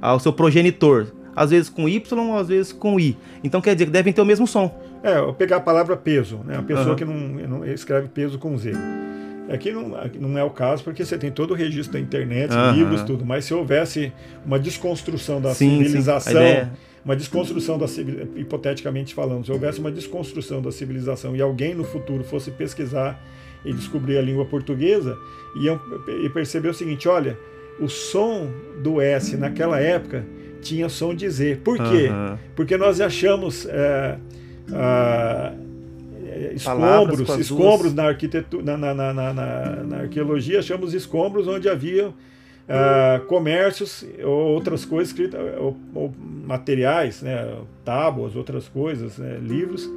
ao seu progenitor às vezes com Y, às vezes com I. Então quer dizer que devem ter o mesmo som. É, eu pegar a palavra peso, né? A pessoa uhum. que não, não, escreve peso com Z. Aqui não, aqui não é o caso, porque você tem todo o registro da internet, uhum. livros, tudo. Mas se houvesse uma desconstrução da sim, civilização, sim. É uma desconstrução da hipoteticamente falando, se houvesse uma desconstrução da civilização e alguém no futuro fosse pesquisar e descobrir a língua portuguesa, ia perceber o seguinte: olha, o som do S naquela época tinha som de Z. Por quê? Uhum. Porque nós achamos é, escombros, escombros na arquitetura, na, na, na, na, arqueologia, achamos escombros onde havia uh, comércios ou outras coisas escritas, ou, ou, materiais, né, tábuas, outras coisas, né, livros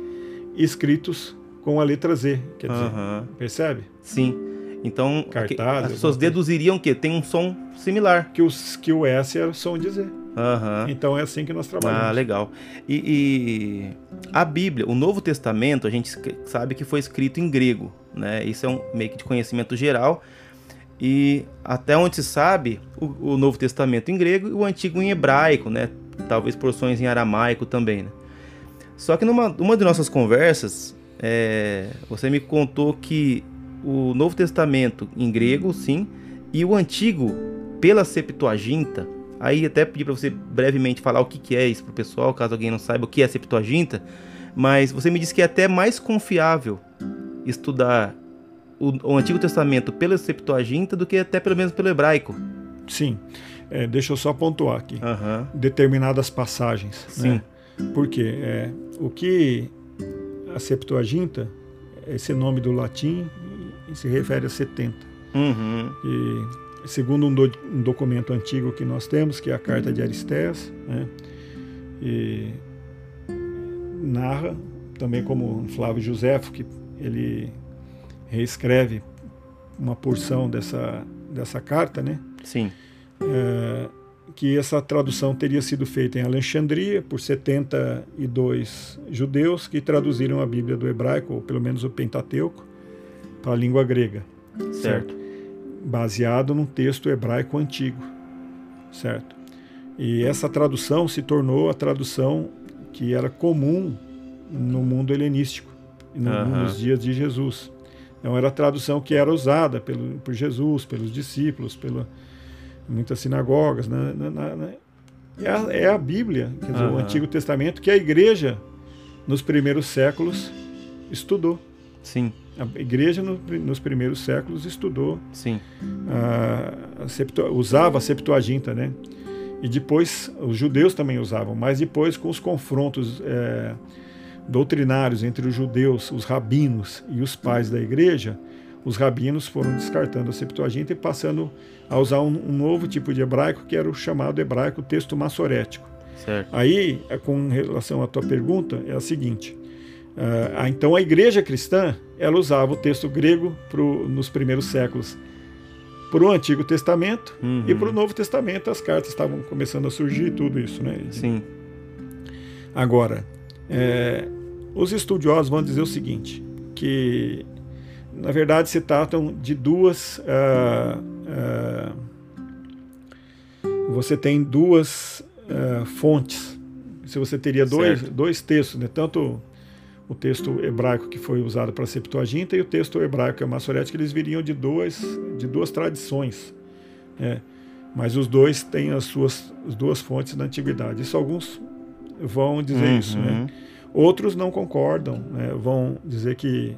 escritos com a letra Z, quer dizer, percebe? Sim. Então, Cartaz, as pessoas deduziriam que tem um som similar. Que, os, que o S era o som de Z. Uhum. Então é assim que nós trabalhamos. Ah, legal. E, e, a Bíblia, o Novo Testamento, a gente sabe que foi escrito em grego, né? Isso é um meio que de conhecimento geral. E até onde se sabe, o, o Novo Testamento em grego e o Antigo em hebraico, né? Talvez porções em aramaico também, né? Só que numa uma de nossas conversas, é, você me contou que o Novo Testamento em grego, sim, e o Antigo pela Septuaginta, Aí até pedi para você brevemente falar o que, que é isso para o pessoal, caso alguém não saiba o que é a Septuaginta. Mas você me disse que é até mais confiável estudar o, o Antigo Testamento pela Septuaginta do que até pelo menos pelo hebraico. Sim. É, deixa eu só pontuar aqui. Uhum. Determinadas passagens. Sim. Né? Porque é, o que a Septuaginta, esse nome do latim, se refere a 70. Uhum. E segundo um, do, um, documento antigo que nós temos, que é a Carta de Aristés, né? e narra, também como Flávio Josefo, que ele reescreve uma porção dessa, dessa carta, né? Sim. É, que essa tradução teria sido feita em Alexandria por 72 judeus que traduziram a Bíblia do hebraico, ou pelo menos o Pentateuco, para a língua grega. certo? certo? Baseado num texto hebraico antigo, certo? E essa tradução se tornou a tradução que era comum no mundo helenístico, no, uhum. nos dias de Jesus. Então era a tradução que era usada pelo, por Jesus, pelos discípulos, pela muitas sinagogas, né? na, na, na, é, a, é, a, Bíblia, quer dizer, uhum. o Antigo Testamento que a igreja nos primeiros séculos estudou. Sim. A igreja no, nos primeiros séculos estudou, Sim. A, a septu, usava a Septuaginta, né? E depois os judeus também usavam, mas depois com os confrontos é, doutrinários entre os judeus, os rabinos e os pais da igreja, os rabinos foram descartando a Septuaginta e passando a usar um, um novo tipo de hebraico que era o chamado hebraico texto massorético. Certo. Aí, com relação à tua pergunta, é a seguinte: Uh, então a igreja cristã ela usava o texto grego pro, nos primeiros séculos para o Antigo Testamento uhum. e para o Novo Testamento. As cartas estavam começando a surgir e tudo isso, né? Sim. Agora, é, os estudiosos vão dizer o seguinte, que na verdade se tratam de duas. Uh, uh, você tem duas uh, fontes. Se você teria dois, dois textos, né? tanto o texto hebraico que foi usado para a Septuaginta e o texto hebraico que é o Massorético, eles viriam de duas, de duas tradições. Né? Mas os dois têm as suas as duas fontes da antiguidade. Isso alguns vão dizer uhum. isso. Né? Outros não concordam, né? vão dizer que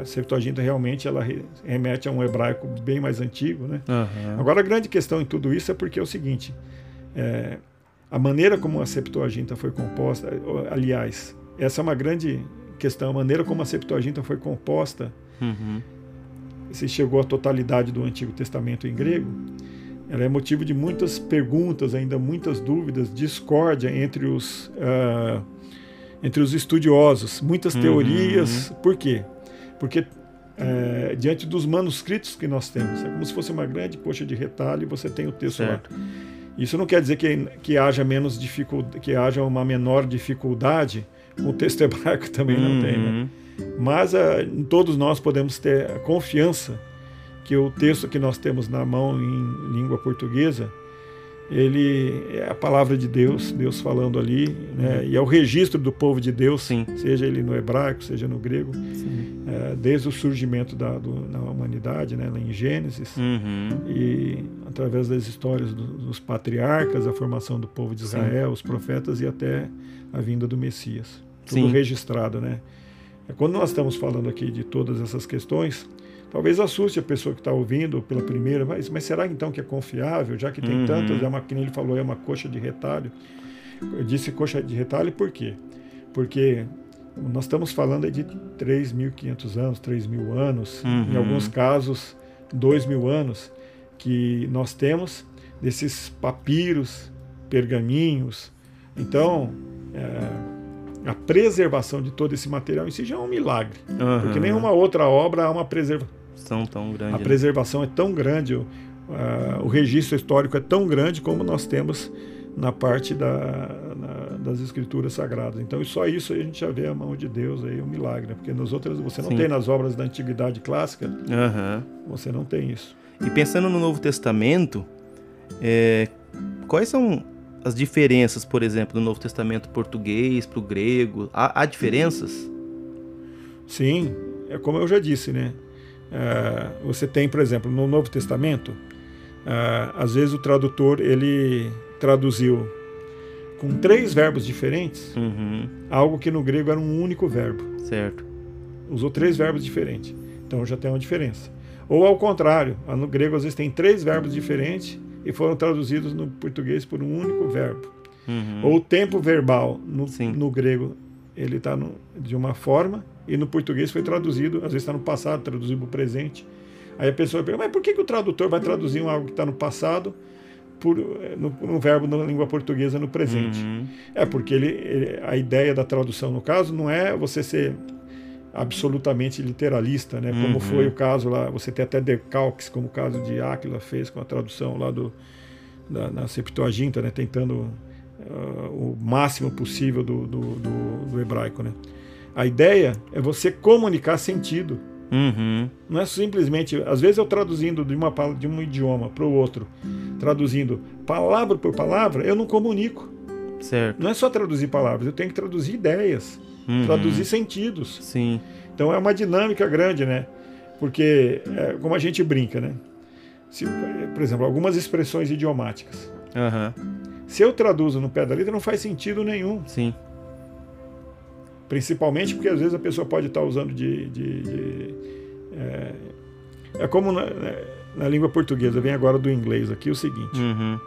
a Septuaginta realmente ela remete a um hebraico bem mais antigo. Né? Uhum. Agora, a grande questão em tudo isso é porque é o seguinte: é, a maneira como a Septuaginta foi composta, aliás, essa é uma grande questão, a maneira como a Septuaginta foi composta, uhum. se chegou à totalidade do Antigo Testamento em grego, ela é motivo de muitas perguntas, ainda muitas dúvidas, discórdia entre os, uh, entre os estudiosos, muitas uhum. teorias. Por quê? Porque é, diante dos manuscritos que nós temos, é como se fosse uma grande coxa de retalho e você tem o texto certo. lá. Isso não quer dizer que, que haja menos dificuldade, que haja uma menor dificuldade o texto hebraico também uhum. não tem, né? Uhum. Mas a, ah, todos nós podemos ter a confiança que o texto que nós temos na mão em língua portuguesa, ele é a palavra de Deus, Deus falando ali, né? e é o registro do povo de Deus, Sim. seja ele no hebraico, seja no grego, é, desde o surgimento da do, na humanidade, né? em Gênesis, uhum. e através das histórias do, dos patriarcas, a formação do povo de Israel, Sim. os profetas e até a vinda do Messias. Tudo Sim. registrado, né? É, quando nós estamos falando aqui de todas essas questões, talvez assuste a pessoa que está ouvindo pela primeira, mas, mas será então que é confiável, já que tem uhum. tantas, é uma, que ele falou, é uma coxa de retalho. Eu disse coxa de retalho por quê? Porque nós estamos falando de 3.500 anos, 3.000 anos, uhum. em alguns casos 2.000 anos, que nós temos desses papiros, pergaminhos. Então, é, a preservação de todo esse material em si já é um milagre. Uhum. Porque nenhuma outra obra há uma preservação tão grande. A né? preservação é tão grande, o, o registro histórico é tão grande como nós temos na parte da, na, das escrituras sagradas. Então, só isso a gente já vê a mão de Deus aí, um milagre. Porque nas outras, você não Sim. tem nas obras da antiguidade clássica, uhum. você não tem isso. E pensando no Novo Testamento, é, quais são as diferenças, por exemplo, do Novo Testamento português para o grego? Há, há, diferenças? Sim, é como eu já disse, né? É, você tem, por exemplo, no Novo Testamento, é, às vezes o tradutor ele traduziu com três verbos diferentes uhum. algo que no grego era um único verbo. Certo. Usou três verbos diferentes. Então já tem uma diferença. Ou ao contrário, no grego às vezes tem três verbos diferentes e foram traduzidos no português por um único verbo. Uhum. Ou o tempo verbal no, no grego ele está de uma forma e no português foi traduzido, às vezes está no passado, traduzido para o presente. Aí a pessoa pergunta, mas por que, que o tradutor vai traduzir algo que está no passado por, no, no, verbo na língua portuguesa no presente? Uhum. É porque ele, ele, a ideia da tradução, no caso, não é você ser absolutamente literalista, né? Como uhum. foi o caso lá, você tem até decalques, como o caso de Áquila fez com a tradução lá do da, na Septuaginta, né? Tentando uh, o máximo possível do, do, do, do, hebraico, né? A ideia é você comunicar sentido. Uhum. Não é simplesmente, às vezes eu traduzindo de, uma, de um idioma para o outro, traduzindo palavra por palavra, eu não comunico. Certo. Não é só traduzir palavras, eu tenho que traduzir ideias uhum. traduzir sentidos. Sim. Então é uma dinâmica grande, né? Porque, é, como a gente brinca, né? Se, por exemplo, algumas expressões idiomáticas. Uhum. Se eu traduzo no pé da letra, não faz sentido nenhum. Sim. Principalmente porque às vezes a pessoa pode estar usando de. de, de é, é, como na, na, língua portuguesa, vem agora do inglês aqui o seguinte. Uhum.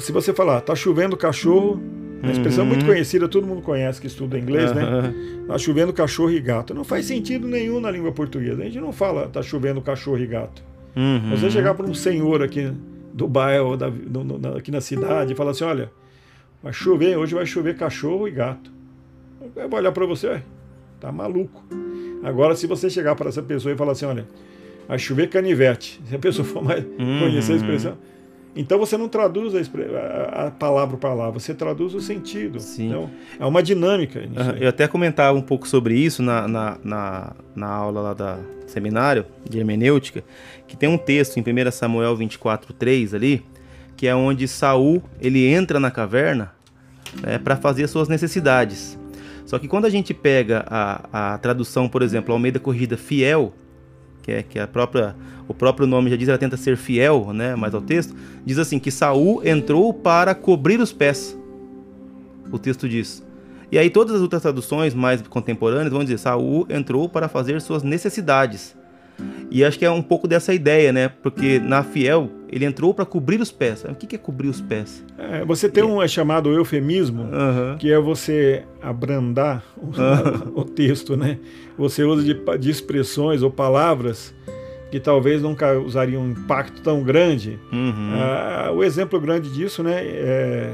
Se você falar, tá chovendo cachorro, uma expressão uhum. muito conhecida, todo mundo conhece que estuda inglês, uhum. né? Tá chovendo cachorro e gato. Não faz sentido nenhum na língua portuguesa. A gente não fala tá chovendo cachorro e gato. Uhum. Você chegar para um senhor aqui do bairro, da, no, no, aqui na cidade, e falar assim: olha, vai chover, hoje vai chover cachorro e gato. Eu vou olhar para você, tá maluco. Agora, se você chegar para essa pessoa e falar assim: olha, vai chover canivete. Se a pessoa for mais uhum. conhecer a expressão. Então você não traduz a, a, palavra por palavra, você traduz o sentido. Sim. Então, é uma dinâmica. eu até comentava um pouco sobre isso na, na, na, na aula lá da seminário de hermenêutica, que tem um texto em 1 Samuel 24:3 ali, que é onde Saul ele entra na caverna né, para fazer suas necessidades. Só que quando a gente pega a, a tradução, por exemplo, Almeida Corrida Fiel, que é que a própria o próprio nome já diz, ela tenta ser fiel, né, mais ao texto, diz assim que Saul entrou para cobrir os pés. O texto diz. E aí todas as outras traduções mais contemporâneas vão dizer Saul entrou para fazer suas necessidades. E acho que é um pouco dessa ideia, né? Porque na Fiel ele entrou para cobrir os pés. O que é cobrir os pés? É, você tem um é chamado eufemismo, que é você abrandar o, o, texto, né? Você usa de, de, expressões ou palavras que talvez nunca causariam um impacto tão grande. Uhum. Ah, o exemplo grande disso, né? É,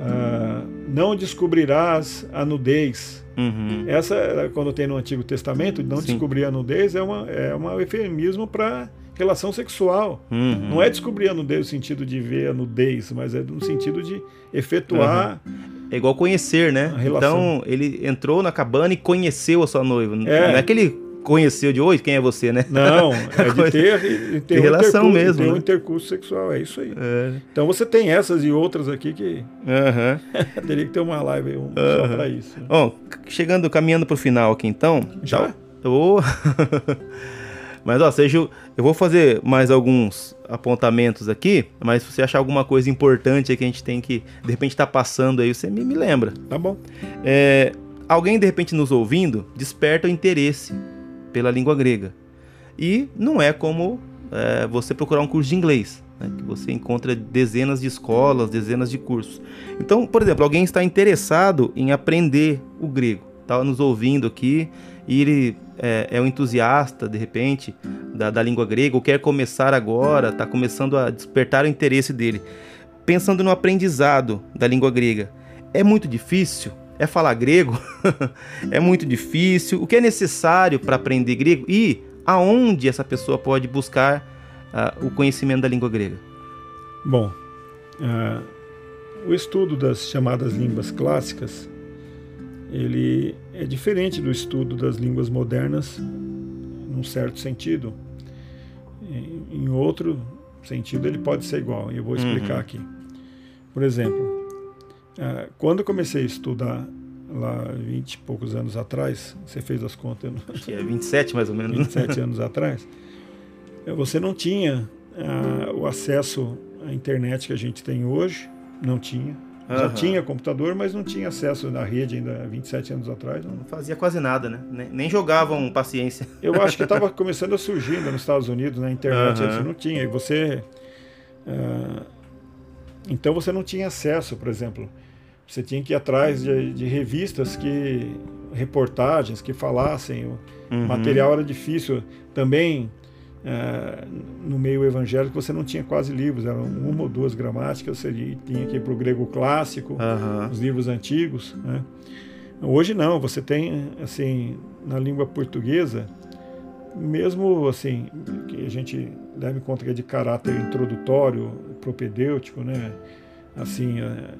ah, não descobrirás a nudez. Uhum. Essa, quando tem no Antigo Testamento, não Sim. descobrir a nudez é, uma, é um eufemismo para relação sexual. Uhum. Não é descobrir a nudez no sentido de ver a nudez, mas é no sentido de efetuar. Uhum. É igual conhecer, né? Então ele entrou na cabana e conheceu a sua noiva. É. Não é que ele conheceu de hoje, quem é você, né? Não, é de ter, de ter um relação mesmo. Ter né? um intercurso sexual, é isso aí. É. Então você tem essas e outras aqui que uhum. teria que ter uma live um, só para isso. Né? Bom, chegando, caminhando para o final aqui então. Já? Tá, eu Mas ó, seja, eu vou fazer mais alguns apontamentos aqui, mas se você achar alguma coisa importante que a gente tem que, de repente, tá passando aí, você me, me lembra. Tá bom. É, alguém, de repente, nos ouvindo, desperta o interesse pela língua grega. E não é como é, você procurar um curso de inglês, né, que você encontra dezenas de escolas, dezenas de cursos. Então, por exemplo, alguém está interessado em aprender o grego, está nos ouvindo aqui e ele é, é um entusiasta, de repente, da, da língua grega, ou quer começar agora, está começando a despertar o interesse dele. Pensando no aprendizado da língua grega, é muito difícil? É falar grego, é muito difícil. O que é necessário para aprender grego e aonde essa pessoa pode buscar uh, o conhecimento da língua grega? Bom, uh, o estudo das chamadas línguas clássicas ele é diferente do estudo das línguas modernas, num certo sentido. Em, em outro sentido, ele pode ser igual. E eu vou explicar uhum. aqui. Por exemplo, quando eu comecei a estudar lá 20 e poucos anos atrás, você fez as contas? Acho que é 27 mais ou menos. 27 anos atrás, é, você não tinha uh, o acesso à internet que a gente tem hoje, não tinha. Já uhum. tinha computador, mas não tinha acesso na rede ainda 27 anos atrás. Não, não fazia quase nada, né? Nem, jogavam paciência. Eu acho que estava começando a surgir ainda nos Estados Unidos, na internet, uhum. você não tinha. E você. Uh, então você não tinha acesso, por exemplo. Você tinha que ir atrás de, de revistas que. reportagens que falassem. O uhum. material era difícil. Também. É, no meio evangélico você não tinha quase livros, eram uma ou duas gramáticas, você tinha que ir para o grego clássico, uhum. os livros antigos. Né? Hoje não, você tem assim na língua portuguesa, mesmo assim que a gente leve em conta que é de caráter introdutório, propedêutico, né? Assim, é,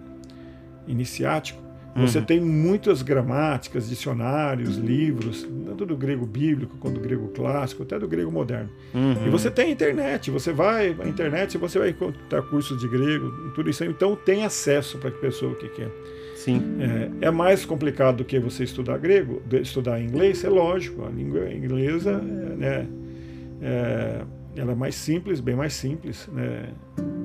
iniciático, uhum. você tem muitas gramáticas, dicionários, livros, tanto do grego bíblico quanto do grego clássico, até do grego moderno. Uhum. E você tem internet, você vai à internet, você vai encontrar cursos de grego, tudo isso. Então tem acesso para a pessoa que quer. Sim. É, é, mais complicado do que você estudar grego, estudar inglês, é lógico. A língua inglesa, é, né, é, ela é mais simples, bem mais simples, né,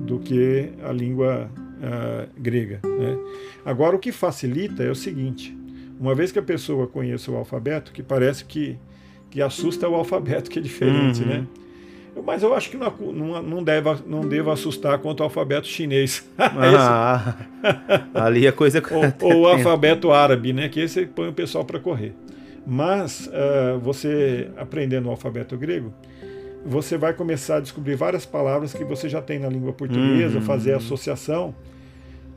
do que a língua uh, grega. Né? Agora, o que facilita é o seguinte: uma vez que a pessoa conheça o alfabeto, que parece que, que assusta o alfabeto, que é diferente, uhum. né? Mas eu acho que não, não, não, deve, não deva assustar quanto o alfabeto chinês. ah, ali a coisa. ou, ou o alfabeto árabe, né? Que esse põe o pessoal para correr. Mas uh, você aprendendo o alfabeto grego, você vai começar a descobrir várias palavras que você já tem na língua portuguesa, uhum. fazer associação.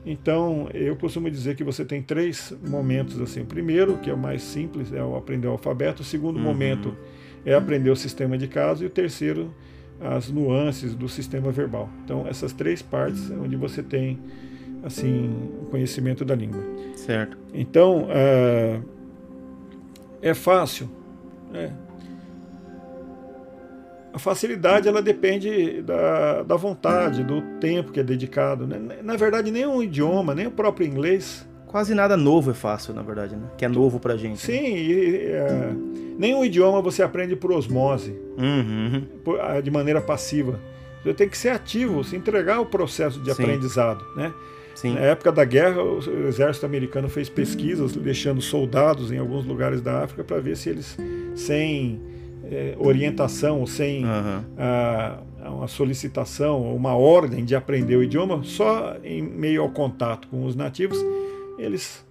Então, eu costumo dizer que você tem três momentos assim. O primeiro, que é o mais simples, é o aprender o alfabeto. O segundo uhum. momento é aprender o sistema de caso e o terceiro as nuances do sistema verbal. Então essas três partes é onde você tem assim o conhecimento da língua. Certo. Então uh, é fácil. Né? A facilidade ela depende da, da vontade, do tempo que é dedicado. Né? Na verdade, nem um idioma, nem o próprio inglês. Quase nada novo é fácil, na verdade, né? Que é novo pra gente. Sim, né? e, é, nenhum idioma você aprende por osmose, uhum. ah, de maneira passiva. Você tem que ser ativo, se entregar ao processo de Sim. aprendizado, né? Sim. Na época da guerra, o exército americano fez pesquisas, deixando soldados em alguns lugares da África para ver se eles, sem é, orientação, sem uhum. a, uma solicitação, uma ordem de aprender o idioma, só em meio ao contato com os nativos, eles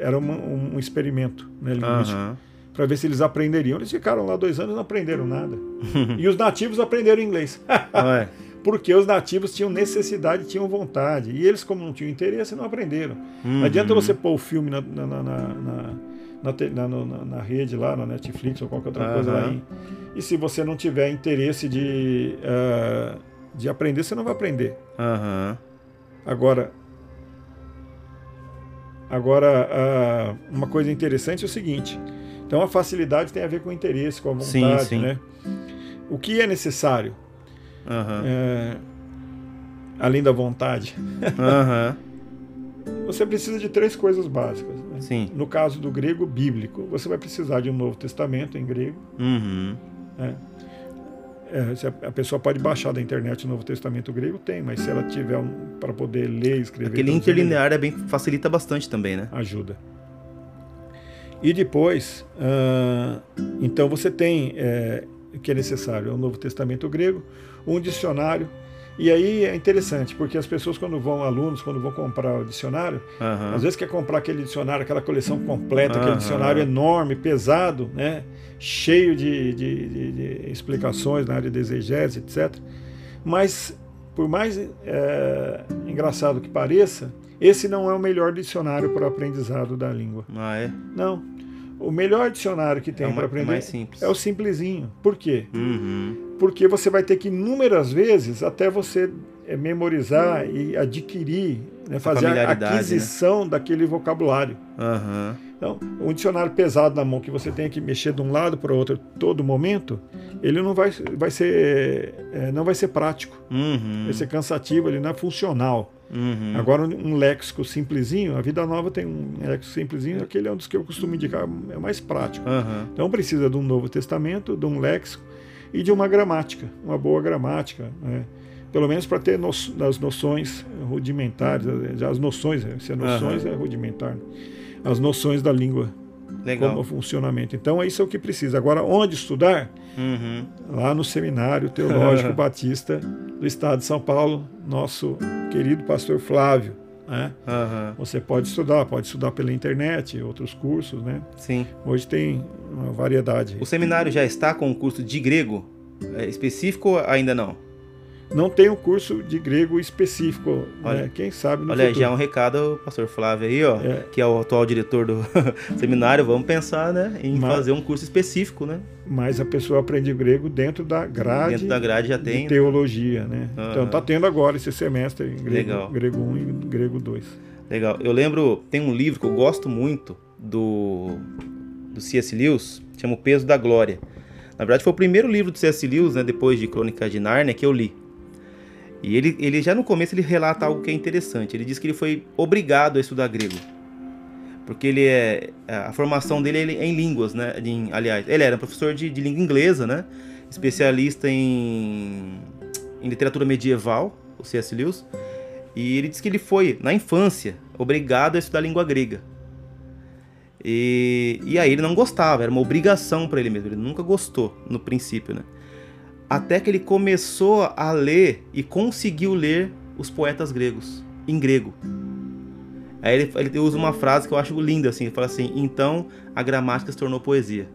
era um, um experimento né, linguístico. Uhum. Para ver se eles aprenderiam. Eles ficaram lá dois anos e não aprenderam nada. e os nativos aprenderam inglês. Porque os nativos tinham necessidade, tinham vontade. E eles, como não tinham interesse, não aprenderam. Uhum. Não adianta você pôr o filme na, na, na, na na, na, na, rede lá, na Netflix ou qualquer outra uhum. coisa lá. E se você não tiver interesse de, uh, de aprender, você não vai aprender. Uhum. Agora, agora uh, uma coisa interessante é o seguinte. Então a facilidade tem a ver com o interesse, com a vontade, sim, sim. né? O que é necessário? Uhum. É, além da vontade. Uhum. Você precisa de três coisas básicas. Né? Sim. No caso do grego bíblico, você vai precisar de um Novo Testamento em grego. Uhum. Né? É, a pessoa pode baixar da internet o Novo Testamento grego, tem, mas se ela tiver um, para poder ler, escrever. Aquele interlinear é bem, facilita bastante também, né? Ajuda. E depois, uh, então você tem é, o que é necessário: o Novo Testamento grego, um dicionário e aí é interessante, porque as pessoas, quando vão, alunos, quando vão comprar o dicionário, uhum. às vezes quer comprar aquele dicionário, aquela coleção completa, uhum. aquele dicionário enorme, pesado, né? cheio de, de, de, de explicações na área de exegese, etc. Mas, por mais é, engraçado que pareça, esse não é o melhor dicionário para o aprendizado da língua. Ah, é? Não. O melhor dicionário que tem é para aprender é, é, o simplesinho. Por quê? Uhum. Porque você vai ter que inúmeras vezes até você é, memorizar uhum. e adquirir, né, fazer a né? aquisição né? daquele vocabulário. Uhum. Então, um dicionário pesado na mão que você tem que mexer de um lado para o outro todo momento, ele não vai, vai ser é, não vai ser prático, uhum. vai ser cansativo, ele não é funcional. Uhum. Agora, um léxico simplesinho, a Vida Nova tem um léxico simplesinho, aquele é um dos que eu costumo indicar, é mais prático. Uhum. Então, precisa de um Novo Testamento, de um léxico e de uma gramática, uma boa gramática. Né? Pelo menos para ter no, as noções rudimentares, as noções, se é noções uhum. é rudimentar, né? as noções da língua Legal. como funcionamento. Então, isso é o que precisa. Agora, onde estudar? Uhum. Lá no Seminário Teológico Batista do Estado de São Paulo, nosso querido pastor Flávio. Né? Uhum. Você pode estudar, pode estudar pela internet, outros cursos, né? Sim. Hoje tem uma variedade. O seminário já está com um curso de grego é, específico ou ainda não? Não tem um curso de grego específico. Né? Olha, né? Quem sabe no Olha, futuro. já é um recado, pastor Flávio aí, ó, é. que é o atual diretor do seminário. Vamos pensar, né, em mas, fazer um curso específico, né? Mas a pessoa aprende grego dentro da grade. Dentro da grade já tem. De teologia, né? Uhum. Então tá tendo agora esse semestre em grego, Legal. grego 1 e grego 2. Legal. Eu lembro, tem um livro que eu gosto muito do do C.S. Lewis, chama O Peso da Glória. Na verdade, foi o primeiro livro do C.S. Lewis, né, depois de Crônicas de Nárnia, que eu li. E ele, ele já no começo ele relata algo que é interessante. Ele diz que ele foi obrigado a estudar grego. Porque ele é. A formação dele é em línguas, né? Em, aliás, ele era professor de, de língua inglesa, né? Especialista em, em literatura medieval, o C.S. Lewis. E ele diz que ele foi, na infância, obrigado a estudar língua grega. E, e aí ele não gostava, era uma obrigação para ele mesmo. Ele nunca gostou no princípio, né? Até que ele começou a ler e conseguiu ler os poetas gregos, em grego. Aí ele, ele usa uma frase que eu acho linda, assim, ele fala assim, então a gramática se tornou poesia.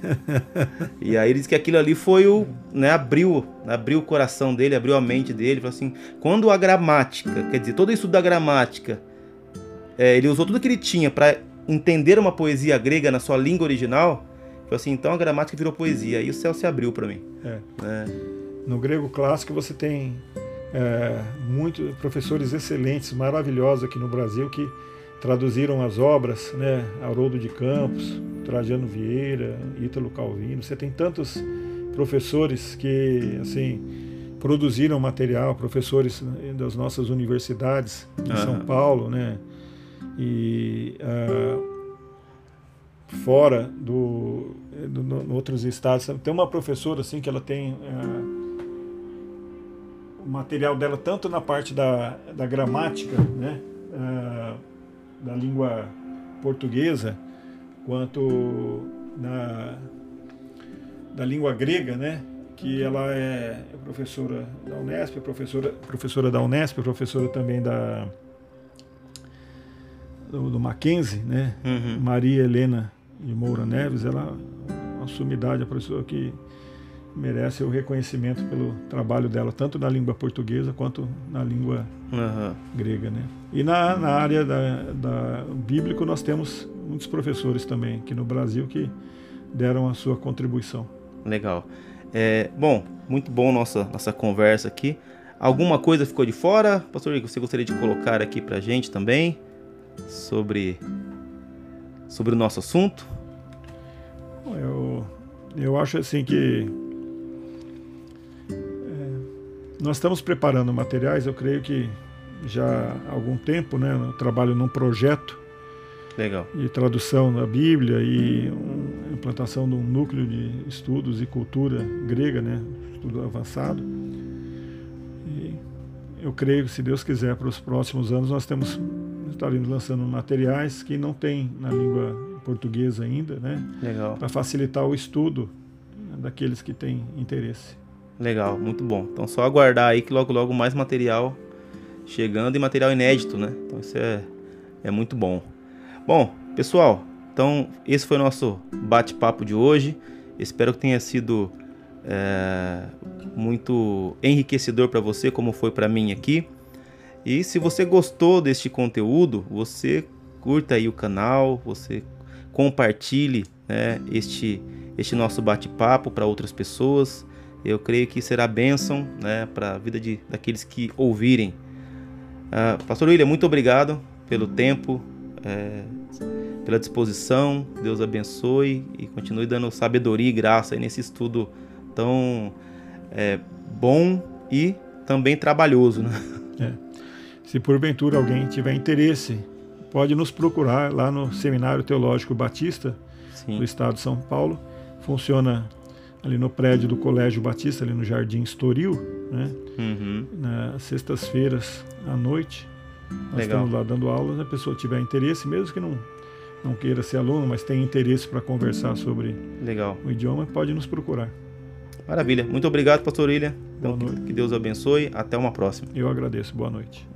e aí ele diz que aquilo ali foi o, né, abriu, abriu o coração dele, abriu a mente dele, falou assim, quando a gramática, quer dizer, todo isso da gramática, é, ele usou tudo que ele tinha para entender uma poesia grega na sua língua original, Foi assim, então a gramática virou poesia. Aí o céu se abriu para mim. É. é. No grego clássico você tem é, muitos professores excelentes, maravilhosos aqui no Brasil que traduziram as obras, né? Haroldo de Campos, Trajano Vieira, Ítalo Calvino. Você tem tantos professores que, assim, produziram material, professores das nossas universidades de uhum. São Paulo, né? E uh, fora do, do no, outros estados. Tem uma professora assim que ela tem uh, o material dela tanto na parte da, da gramática, né? Uh, da língua portuguesa quanto na da língua grega, né? Que ela é professora da Unesp, professora professora da Unesp, professora também da do, do Mackenzie, né? Uhum. Maria Helena de Moura Neves, ela é uma sumidade, a professora que merece o reconhecimento pelo trabalho dela, tanto na língua portuguesa quanto na língua uhum. grega. Né? E na, na área da, da bíblico nós temos muitos professores também aqui no Brasil que deram a sua contribuição. Legal. É, bom, muito bom nossa, nossa conversa aqui. Alguma coisa ficou de fora? Pastor, você gostaria de colocar aqui para gente também sobre, sobre o nosso assunto? Eu, eu acho assim que nós estamos preparando materiais, eu creio que já há algum tempo, né? Eu trabalho num projeto Legal. de tradução da Bíblia e um, implantação de um núcleo de estudos e cultura grega, né? Estudo avançado. E eu creio que, se Deus quiser, para os próximos anos nós temos estaremos lançando materiais que não tem na língua portuguesa ainda, né? Legal. Para facilitar o estudo daqueles que têm interesse. Legal, muito bom. Então só aguardar aí que logo logo mais material chegando e material inédito, né? Então isso é, é muito bom. Bom, pessoal, então esse foi o nosso bate-papo de hoje. Espero que tenha sido é, muito enriquecedor para você, como foi para mim aqui. E se você gostou deste conteúdo, você curta aí o canal, você compartilhe né, este, este nosso bate-papo para outras pessoas. Eu creio que será bênção né, para a vida de, daqueles que ouvirem. Uh, Pastor William, muito obrigado pelo tempo, é, pela disposição. Deus abençoe e continue dando sabedoria e graça nesse estudo tão é, bom e também trabalhoso. Né? Se porventura alguém tiver interesse, pode nos procurar lá no Seminário Teológico Batista Sim. do Estado de São Paulo. Funciona ali no prédio do Colégio Batista, ali no Jardim Estoril, né? Uhum. Nas sextas-feiras à noite. Nós Legal. estamos lá dando aulas, se a pessoa tiver interesse, mesmo que não, não queira ser aluno, mas tem interesse para conversar sobre Legal. o idioma, pode nos procurar. Maravilha. Muito obrigado, pastor William. Então, que Deus abençoe. Até uma próxima. Eu agradeço. Boa noite.